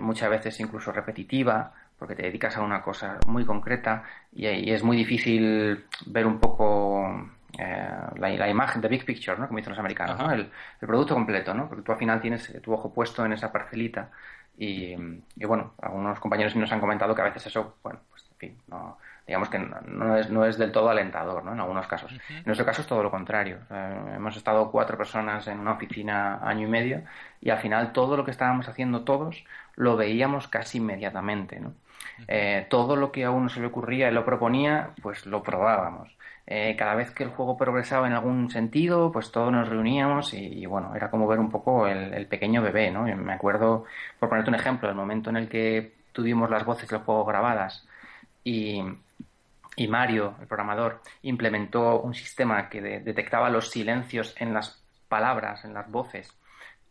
muchas veces incluso repetitiva porque te dedicas a una cosa muy concreta y, es muy difícil ver un poco eh, la, imagen de big picture, ¿no? Como dicen los americanos, ¿no? el, producto completo, ¿no? Porque tú al final tienes tu ojo puesto en esa parcelita y, y bueno, algunos compañeros nos han comentado que a veces eso, bueno, pues en fin, no, digamos que no es, no es del todo alentador, ¿no? En algunos casos. En nuestro caso es todo lo contrario. hemos estado cuatro personas en una oficina año y medio y al final todo lo que estábamos haciendo todos lo veíamos casi inmediatamente, ¿no? Eh, todo lo que a uno se le ocurría y lo proponía, pues lo probábamos. Eh, cada vez que el juego progresaba en algún sentido, pues todos nos reuníamos y, bueno, era como ver un poco el, pequeño bebé, ¿no? me acuerdo, por ponerte un ejemplo, el momento en el que tuvimos las voces del juego grabadas y, y Mario, el programador, implementó un sistema que detectaba los silencios en las palabras, en las voces,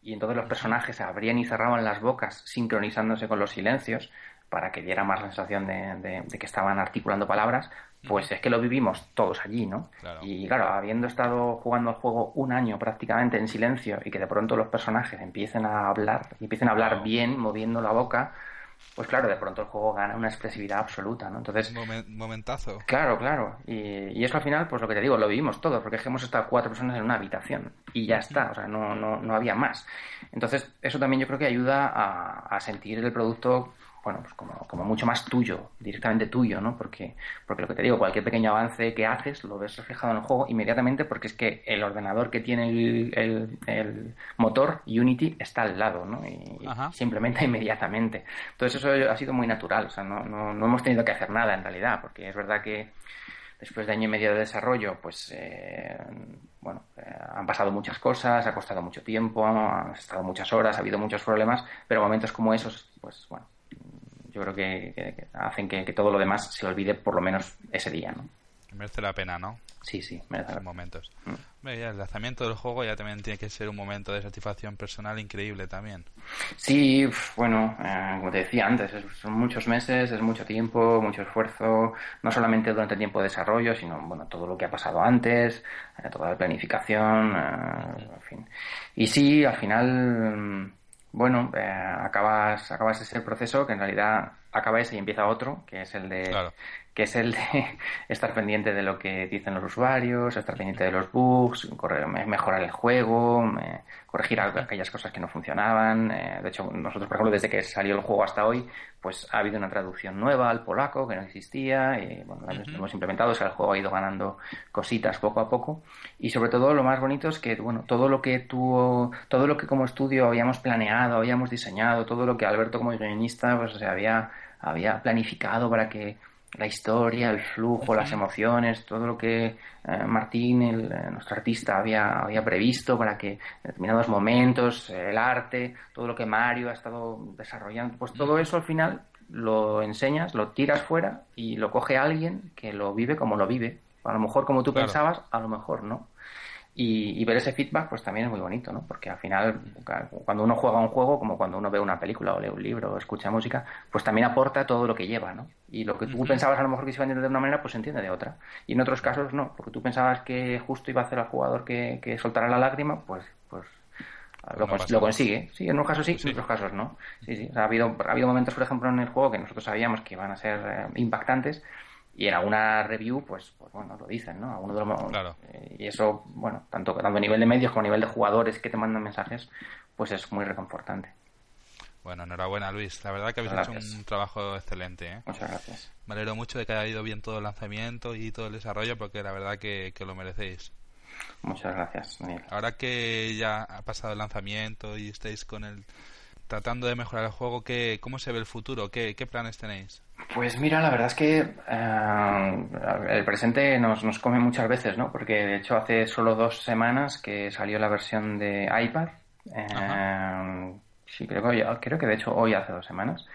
y entonces los personajes abrían y cerraban las bocas sincronizándose con los silencios, para que diera más la sensación de, que estaban articulando palabras, pues es que lo vivimos todos allí, ¿no? Y claro, habiendo estado jugando al juego un año prácticamente en silencio y que de pronto los personajes empiecen a hablar, y empiecen a hablar bien, moviendo la boca, pues claro, de pronto el juego gana una expresividad absoluta, ¿no? Entonces... momentazo. Claro, claro. Y, eso al final, pues lo que te digo, lo vivimos todos, porque es que hemos estado cuatro personas en una habitación y ya está, o sea, no, no, no había más. Entonces, eso también yo creo que ayuda a, a sentir el producto bueno, pues como, como, mucho más tuyo, directamente tuyo, ¿no? Porque, porque lo que te digo, cualquier pequeño avance que haces lo ves reflejado en el juego inmediatamente porque es que el ordenador que tiene el, el, motor Unity está al lado, ¿no? Y simplemente inmediatamente. Entonces eso ha sido muy natural, o sea, no, no, no, hemos tenido que hacer nada en realidad, porque es verdad que después de año y medio de desarrollo, pues, eh, bueno, eh, han pasado muchas cosas, ha costado mucho tiempo, han estado muchas horas, ha habido muchos problemas, pero momentos como esos, pues, bueno, yo creo que, hacen que, todo lo demás se olvide por lo menos ese día, ¿no? Merece la pena, ¿no? Sí, sí, merece la pena. momentos. Mm. el lanzamiento del juego ya también tiene que ser un momento de satisfacción personal increíble también. Sí, bueno, eh, como te decía antes, son muchos meses, es mucho tiempo, mucho esfuerzo, no solamente durante el tiempo de desarrollo, sino bueno, todo lo que ha pasado antes, eh, toda la planificación, eh, en fin. Y sí, al final bueno, eh, acabas, acabas ese proceso que en realidad acaba ese y empieza otro, que es el de que es el de estar pendiente de lo que dicen los usuarios, estar pendiente de los bugs, mejorar el juego, corregir aquellas cosas que no funcionaban. Eh, de hecho, nosotros, por ejemplo, desde que salió el juego hasta hoy, pues ha habido una traducción nueva al polaco que no existía y bueno, hemos implementado, o sea, el juego ha ido ganando cositas poco a poco y sobre todo lo más bonito es que, bueno, todo lo que tú, todo lo que como estudio habíamos planeado, habíamos diseñado, todo lo que Alberto como guionista, pues se había, había planificado para que la historia, el flujo, las emociones, todo lo que eh, Martín, el, eh, nuestro artista, había, había previsto para que determinados momentos, el arte, todo lo que Mario ha estado desarrollando, pues todo eso al final lo enseñas, lo tiras fuera y lo coge alguien que lo vive como lo vive. A lo mejor como tú pensabas, a lo mejor no. Y, ver ese feedback pues también es muy bonito, ¿no? Porque al final, cuando uno juega un juego, como cuando uno ve una película o lee un libro o escucha música, pues también aporta todo lo que lleva, ¿no? Y lo que tú pensabas a lo mejor que se iba a entender de una manera, pues se entiende de otra. Y en otros casos no, porque tú pensabas que justo iba a hacer al jugador que, que soltara la lágrima, pues, pues lo, consigue. Sí, en unos casos sí, en otros casos no. Sí, sí. ha, habido, ha habido momentos, por ejemplo, en el juego que nosotros sabíamos que iban a ser eh, impactantes y en alguna review, pues, pues bueno, lo dicen, ¿no? Alguno de los, claro. Eh, y eso, bueno, tanto, tanto a nivel de medios como a nivel de jugadores que te mandan mensajes, pues es muy reconfortante. Bueno, enhorabuena Luis. La verdad que habéis hecho un trabajo excelente. ¿eh? Muchas gracias. Me alegro mucho de que haya ido bien todo el lanzamiento y todo el desarrollo porque la verdad que, lo merecéis. Muchas gracias, Ahora que ya ha pasado el lanzamiento y estáis con el tratando de mejorar el juego, ¿qué, ¿cómo se ve el futuro? ¿Qué, planes tenéis? Pues mira, la verdad es que eh, el presente nos, nos come muchas veces, ¿no? Porque de hecho hace solo dos semanas que salió la versión de iPad. Eh, sí, creo que, creo que de hecho hoy hace dos semanas.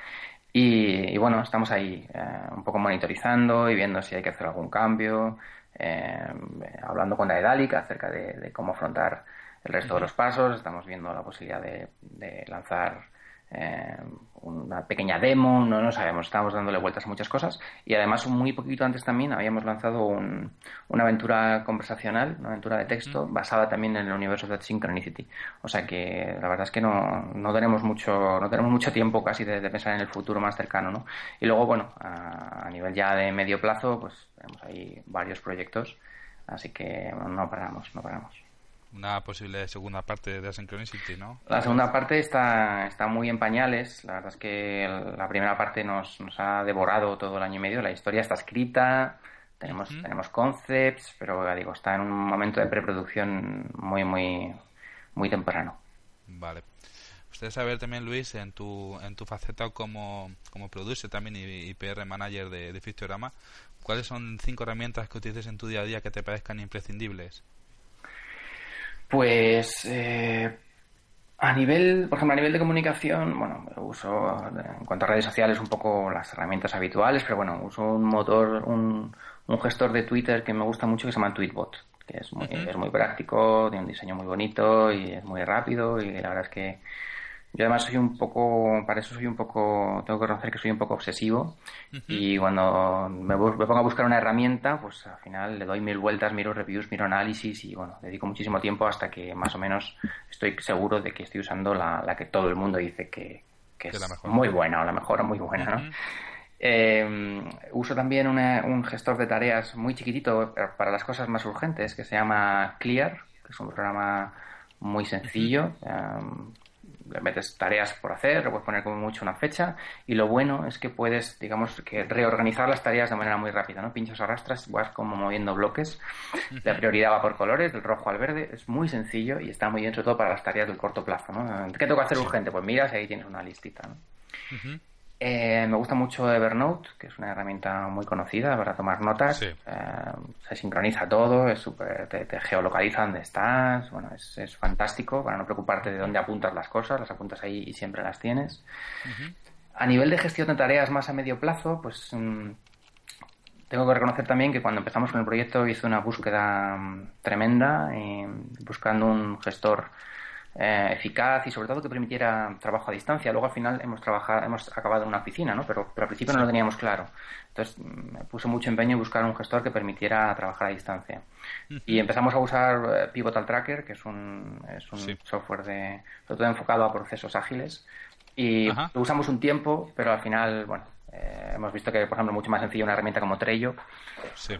Y, bueno, estamos ahí eh, un poco monitorizando y viendo si hay que hacer algún cambio, hablando con Daedalic acerca de, cómo afrontar el resto de los pasos. Estamos viendo la posibilidad de, de lanzar eh, una pequeña demo, no lo sabemos, estamos dándole vueltas a muchas cosas y además muy poquito antes también habíamos lanzado una aventura conversacional, una aventura de texto basada también en el universo de Synchronicity. O sea que la verdad es que no, no tenemos mucho no tenemos mucho tiempo casi de, pensar en el futuro más cercano, ¿no? Y luego, bueno, a, a nivel ya de medio plazo, pues tenemos ahí varios proyectos, así que no paramos, no paramos una posible segunda parte de Synchronicity, ¿no? La segunda parte está, está muy en pañales. La verdad es que la primera parte nos, nos ha devorado todo el año y medio. La historia está escrita, tenemos, tenemos concepts, pero digo, está en un momento de preproducción muy, muy, muy temprano. Vale. Usted saber también, Luis, en tu, en tu faceta como, como producer también y, PR manager de, de Fictorama, ¿cuáles son cinco herramientas que utilices en tu día a día que te parezcan imprescindibles? Pues eh, a nivel, por ejemplo, a nivel de comunicación, bueno, uso en cuanto a redes sociales un poco las herramientas habituales, pero bueno, uso un motor, un, un gestor de Twitter que me gusta mucho que se llama Tweetbot, que es muy, es muy práctico, tiene un diseño muy bonito y es muy rápido y la verdad es que yo además soy un poco, para eso soy un poco, tengo que reconocer que soy un poco obsesivo. Y cuando me, pongo a buscar una herramienta, pues al final le doy mil vueltas, miro reviews, miro análisis y bueno, dedico muchísimo tiempo hasta que más o menos estoy seguro de que estoy usando la, la que todo el mundo dice que, es muy buena o la mejor o muy buena, ¿no? Eh, uso también un gestor de tareas muy chiquitito para las cosas más urgentes que se llama Clear, que es un programa muy sencillo le metes tareas por hacer, le puedes poner como mucho una fecha y lo bueno es que puedes, digamos, que reorganizar las tareas de manera muy rápida, ¿no? Pinchos, arrastras, vas como moviendo bloques, la prioridad va por colores, del rojo al verde, es muy sencillo y está muy bien sobre todo para las tareas del corto plazo, ¿no? ¿Qué tengo que hacer urgente? Pues miras y ahí tienes una listita, ¿no? Eh, me gusta mucho Evernote, que es una herramienta muy conocida para tomar notas. Eh, se sincroniza todo, es super, te, geolocaliza dónde estás. Bueno, es, es, fantástico para no preocuparte de dónde apuntas las cosas, las apuntas ahí y siempre las tienes. A nivel de gestión de tareas más a medio plazo, pues mm, tengo que reconocer también que cuando empezamos con el proyecto hice una búsqueda mm, tremenda, eh, buscando un gestor eh, eficaz y sobre todo que permitiera trabajo a distancia. Luego al final hemos trabajado, hemos acabado en una oficina, ¿no? Pero, pero al principio no lo teníamos claro. Entonces me puse mucho empeño en buscar un gestor que permitiera trabajar a distancia. Y empezamos a usar eh, Pivotal Tracker, que es un, es un software de, sobre todo enfocado a procesos ágiles. Y lo usamos un tiempo, pero al final, bueno, eh, hemos visto que, por ejemplo, mucho más sencilla una herramienta como Trello,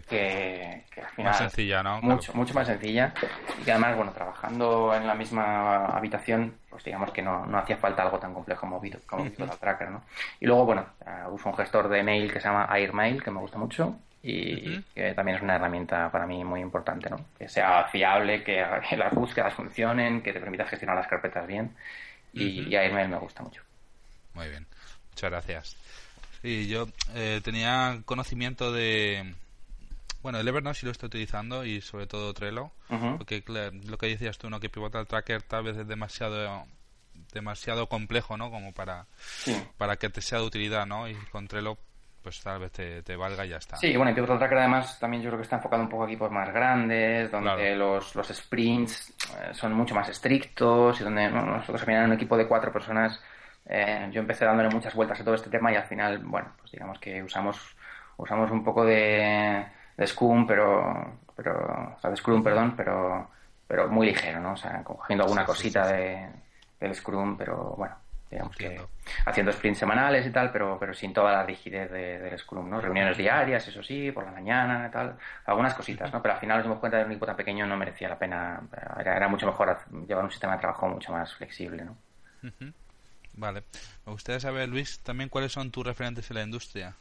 que, al final... Más sencilla, ¿no? Mucho, mucho más sencilla. Y que además, bueno, trabajando en la misma habitación, pues digamos que no, no hacía falta algo tan complejo como, como Tracker, ¿no? Y luego, bueno, eh, uso un gestor de mail que se llama Airmail, que me gusta mucho. Y que también es una herramienta para mí muy importante, ¿no? Que sea fiable, que, las búsquedas funcionen, que te permita gestionar las carpetas bien. Y, Airmail me gusta mucho. Muy bien. Muchas gracias. Sí, yo eh, tenía conocimiento de... Bueno, el Evernote sí lo estoy utilizando y sobre todo Trello, porque lo que decías tú, ¿no? que Pivotal Tracker tal vez es demasiado demasiado complejo, ¿no? Como para, para que te sea de utilidad, ¿no? Y con Trello pues tal vez te, valga y ya está. Sí, bueno, y Pivotal Tracker además también yo creo que está enfocado un poco a equipos más grandes, donde los, los sprints eh, son mucho más estrictos y donde nosotros al final en un equipo de cuatro personas eh, yo empecé dándole muchas vueltas a todo este tema y al final, bueno, pues digamos que usamos, usamos un poco de, de Scrum, pero, pero, o sea, de Scrum, perdón, pero, pero muy ligero, ¿no? O sea, cogiendo alguna cosita de, del Scrum, pero bueno, digamos que haciendo sprints semanales y tal, pero, pero sin toda la rigidez del Scrum, ¿no? Reuniones diarias, eso sí, por la mañana y tal, algunas cositas, ¿no? Pero al final nos dimos cuenta de que un equipo tan pequeño no merecía la pena, era, era mucho mejor llevar un sistema de trabajo mucho más flexible, ¿no? Vale. Me gustaría saber, Luis, también cuáles son tus referentes en la industria.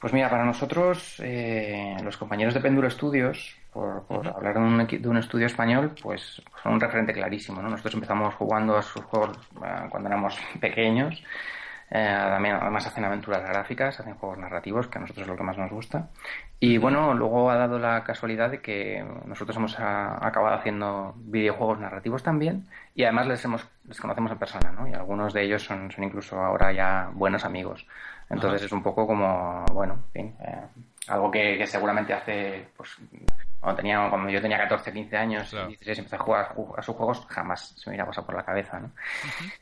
Pues mira, para nosotros, eh, los compañeros de Péndulo Studios, por, hablar de un, de un, estudio español, pues son un referente clarísimo. ¿no? Nosotros empezamos jugando a sus juegos eh, cuando éramos pequeños. Eh, además hacen aventuras gráficas, hacen juegos narrativos, que a nosotros es lo que más nos gusta. Y bueno, luego ha dado la casualidad de que nosotros hemos acabado haciendo videojuegos narrativos también y además les, hemos, les conocemos en persona, ¿no? Y algunos de ellos son, son incluso ahora ya buenos amigos. Entonces es un poco como, bueno, en fin, eh, algo que, seguramente hace, pues, cuando, tenía, cuando yo tenía 14, 15 años, y 16, empecé a jugar a sus juegos, jamás se me iba a pasar por la cabeza, ¿no?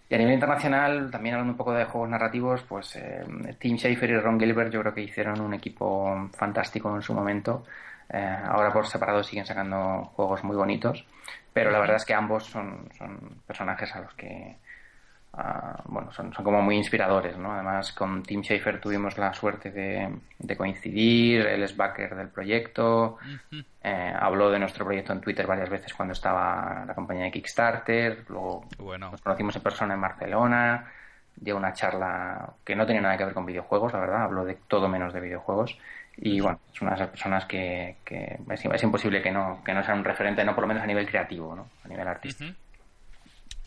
Y a nivel internacional, también hablando un poco de juegos narrativos, pues eh, Tim Schafer y Ron Gilbert yo creo que hicieron un equipo fantástico en su momento. Eh, ahora por separado siguen sacando juegos muy bonitos, pero la verdad es que ambos son, son personajes a los que bueno, son, son, como muy inspiradores, ¿no? Además, con Tim Schafer tuvimos la suerte de, coincidir, él es backer del proyecto, eh, habló de nuestro proyecto en Twitter varias veces cuando estaba la compañía de Kickstarter, luego nos conocimos en persona en Barcelona, dio una charla que no tenía nada que ver con videojuegos, la verdad, habló de todo menos de videojuegos. Y bueno, es una de esas personas que, que es, imposible que no, que no sea un referente, no por lo menos a nivel creativo, ¿no? a nivel artístico.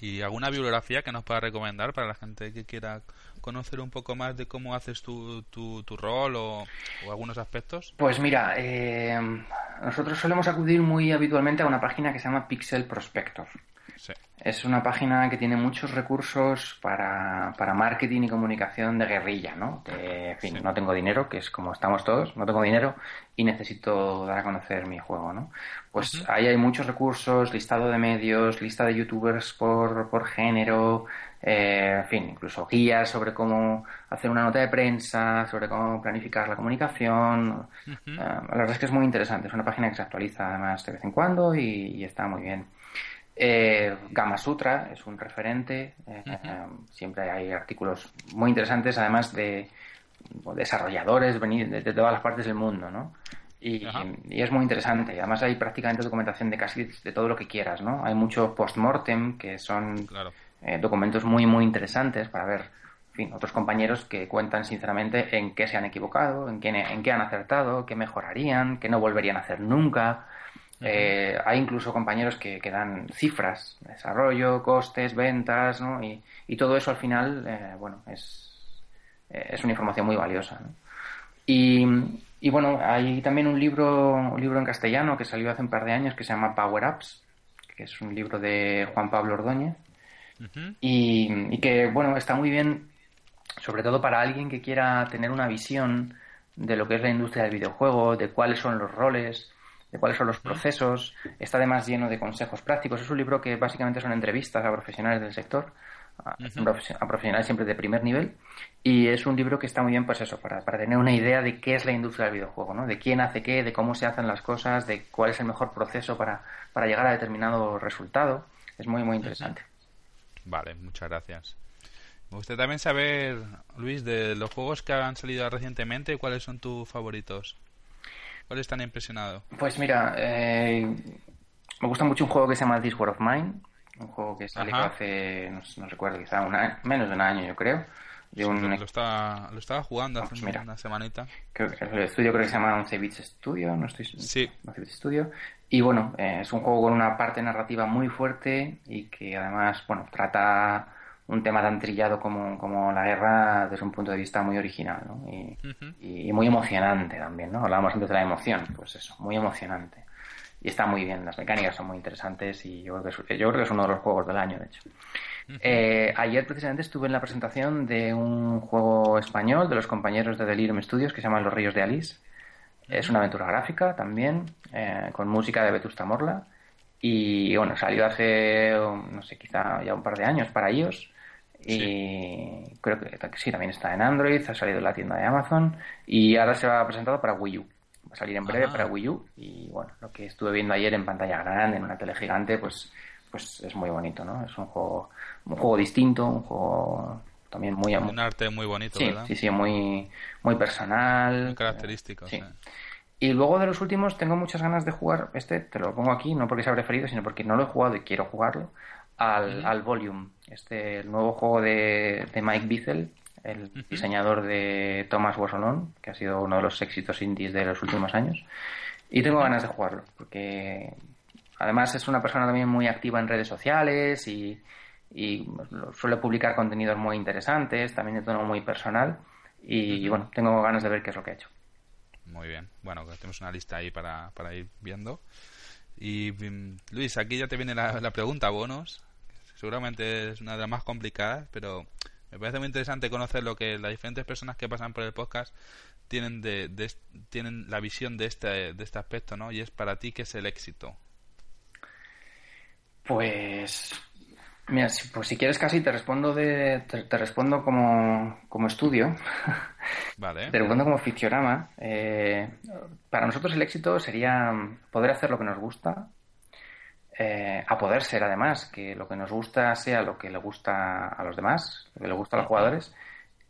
¿Y alguna bibliografía que nos pueda recomendar para la gente que quiera conocer un poco más de cómo haces tu, tu, rol o, algunos aspectos? Pues mira, eh, nosotros solemos acudir muy habitualmente a una página que se llama Pixel Prospector. Es una página que tiene muchos recursos para, para marketing y comunicación de guerrilla, ¿no? en fin, no tengo dinero, que es como estamos todos, no tengo dinero y necesito dar a conocer mi juego, ¿no? Pues ahí hay muchos recursos, listado de medios, lista de youtubers por, por género, eh, en fin, incluso guías sobre cómo hacer una nota de prensa, sobre cómo planificar la comunicación. Eh, la verdad es que es muy interesante, es una página que se actualiza además de vez en cuando y está muy bien. Eh, Gama Sutra es un referente. Eh, siempre hay artículos muy interesantes, además de desarrolladores de, de, todas las partes del mundo, ¿no? Y, es muy interesante. Además hay prácticamente documentación de casi de todo lo que quieras, ¿no? Hay mucho post-mortem, que son eh, documentos muy, muy interesantes para ver, en fin, otros compañeros que cuentan sinceramente en qué se han equivocado, en qué, en qué han acertado, qué mejorarían, qué no volverían a hacer nunca. Eh, hay incluso compañeros que, que, dan cifras, desarrollo, costes, ventas, ¿no? Y, y todo eso al final, eh, bueno, es, eh, es una información muy valiosa. ¿no? Y, y, bueno, hay también un libro, un libro en castellano que salió hace un par de años que se llama Power Ups, que es un libro de Juan Pablo Ordóñez. y, y que, bueno, está muy bien, sobre todo para alguien que quiera tener una visión de lo que es la industria del videojuego, de cuáles son los roles, de cuáles son los procesos. Está además lleno de consejos prácticos. Es un libro que básicamente son entrevistas a profesionales del sector, a, profesionales siempre de primer nivel. Y es un libro que está muy bien, pues eso, para, para, tener una idea de qué es la industria del videojuego, ¿no? De quién hace qué, de cómo se hacen las cosas, de cuál es el mejor proceso para, para llegar a determinado resultado. Es muy, muy interesante. Vale, muchas gracias. Me gustaría también saber, Luis, de los juegos que han salido recientemente, ¿cuáles son tus favoritos? ¿Cuál es tan impresionado? Pues mira, eh, me gusta mucho un juego que se llama This War of Mine, un juego que salió hace, no, recuerdo, quizá menos de un año, yo creo. De un... lo, estaba, lo estaba jugando hace pues una semanita. Creo que el estudio creo que se llama 11 Bits Studio, no estoy sí. 11 Bits Studio. Y bueno, eh, es un juego con una parte narrativa muy fuerte y que además, bueno, trata un tema tan trillado como, como, la guerra desde un punto de vista muy original ¿no? y, y, muy emocionante también, ¿no? Hablábamos antes de la emoción, pues eso, muy emocionante. Y está muy bien, las mecánicas son muy interesantes y yo creo que es, yo creo que es uno de los juegos del año, de hecho. Eh, ayer precisamente estuve en la presentación de un juego español de los compañeros de Delirium Studios que se llama Los Ríos de Alice. Es una aventura gráfica también, eh, con música de Vetusta Morla. Y bueno, salió hace, no sé, quizá ya un par de años para ellos y creo que sí, también está en Android, ha salido en la tienda de Amazon y ahora se ha presentado para Wii U. va a salir en breve para Wii U y bueno, lo que estuve viendo ayer en pantalla grande, en una tele gigante, pues, pues es muy bonito, ¿no? Es un juego, un juego distinto, un juego también muy... Un arte muy bonito, sí, ¿verdad? Sí, sí, muy, muy personal. Muy característico, sí. Y luego de los últimos tengo muchas ganas de jugar, este te lo pongo aquí, no porque sea preferido, sino porque no lo he jugado y quiero jugarlo, al, al Volume, este el nuevo juego de, de Mike Bizzle, el diseñador de Thomas Wassolon, que ha sido uno de los éxitos indies de los últimos años. Y tengo ganas de jugarlo, porque además es una persona también muy activa en redes sociales y, y suele publicar contenidos muy interesantes, también de tono muy personal. Y, bueno, tengo ganas de ver qué es lo que ha hecho. Muy bien. Bueno, tenemos una lista ahí para, para ir viendo. Y mm, Luis, aquí ya te viene la, la pregunta bonus. Seguramente es una de las más complicadas, pero me parece muy interesante conocer lo que las diferentes personas que pasan por el podcast tienen de, de tienen la visión de este de este aspecto, ¿no? Y es para ti qué es el éxito. Pues mira, si, pues si quieres casi te respondo de te, te respondo como, como estudio. Vale. te respondo como ficcionama. Eh, para nosotros el éxito sería poder hacer lo que nos gusta, eh, a poder ser además que lo que nos gusta sea lo que le gusta a los demás, lo que le gusta a los jugadores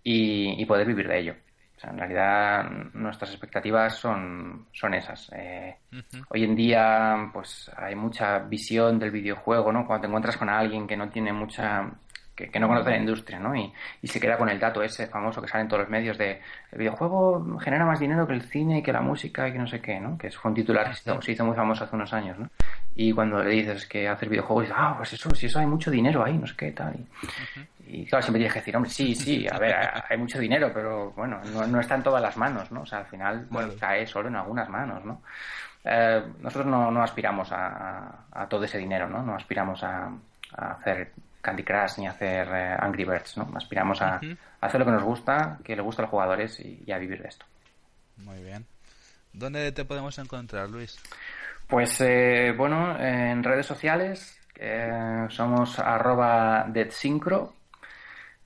y, y poder vivir de ello. O sea, en realidad nuestras expectativas son, son esas. Eh, uh -huh. Hoy en día pues hay mucha visión del videojuego, ¿no? Cuando te encuentras con alguien que no tiene mucha que, que, no conoce la industria, ¿no? Y, y, se queda con el dato ese famoso que sale en todos los medios de el videojuego genera más dinero que el cine y que la música y que no sé qué, ¿no? Que fue un titular que se hizo muy famoso hace unos años, ¿no? Y cuando le dices que haces videojuegos, dices, ah, pues eso, si eso hay mucho dinero ahí, no sé qué, tal. Y, y claro, siempre tienes que decir, hombre, sí, sí, a ver, hay mucho dinero, pero bueno, no, no está en todas las manos, ¿no? O sea, al final, bueno, cae solo en algunas manos, ¿no? Eh, nosotros no, no aspiramos a, a, a, todo ese dinero, ¿no? No aspiramos a, a hacer Candy Crush ni hacer eh, Angry Birds, ¿no? Aspiramos a, uh -huh. a, hacer lo que nos gusta, que le gusta a los jugadores y, y, a vivir de esto. Muy bien. ¿Dónde te podemos encontrar, Luis? Pues eh, bueno, en redes sociales eh, somos arroba deadsyncro.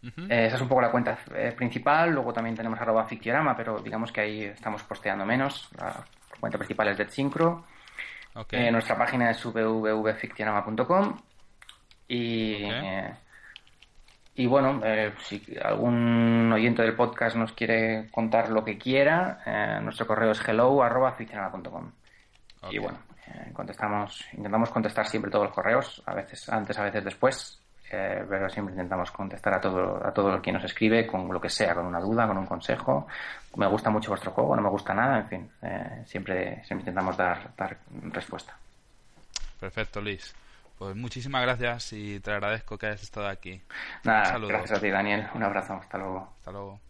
Uh -huh. esa es un poco la cuenta eh, principal. Luego también tenemos arroba fictiorama, pero digamos que ahí estamos posteando menos. La cuenta principal es deadsyncro. Okay. nuestra página es www.fictiorama.com y, okay. y bueno, eh, si algún oyente del podcast nos quiere contar lo que quiera, eh, nuestro correo es. Okay. Y bueno, eh, contestamos, intentamos contestar siempre todos los correos, a veces antes, a veces después, eh, pero siempre intentamos contestar a todo, a todo el que nos escribe con lo que sea, con una duda, con un consejo. Me gusta mucho vuestro juego, no me gusta nada, en fin, eh, siempre, siempre intentamos dar, dar respuesta. Perfecto, Luis. Pues muchísimas gracias y te agradezco que hayas estado aquí. Nada, gracias a ti, Daniel. Un abrazo. Hasta luego. Hasta luego.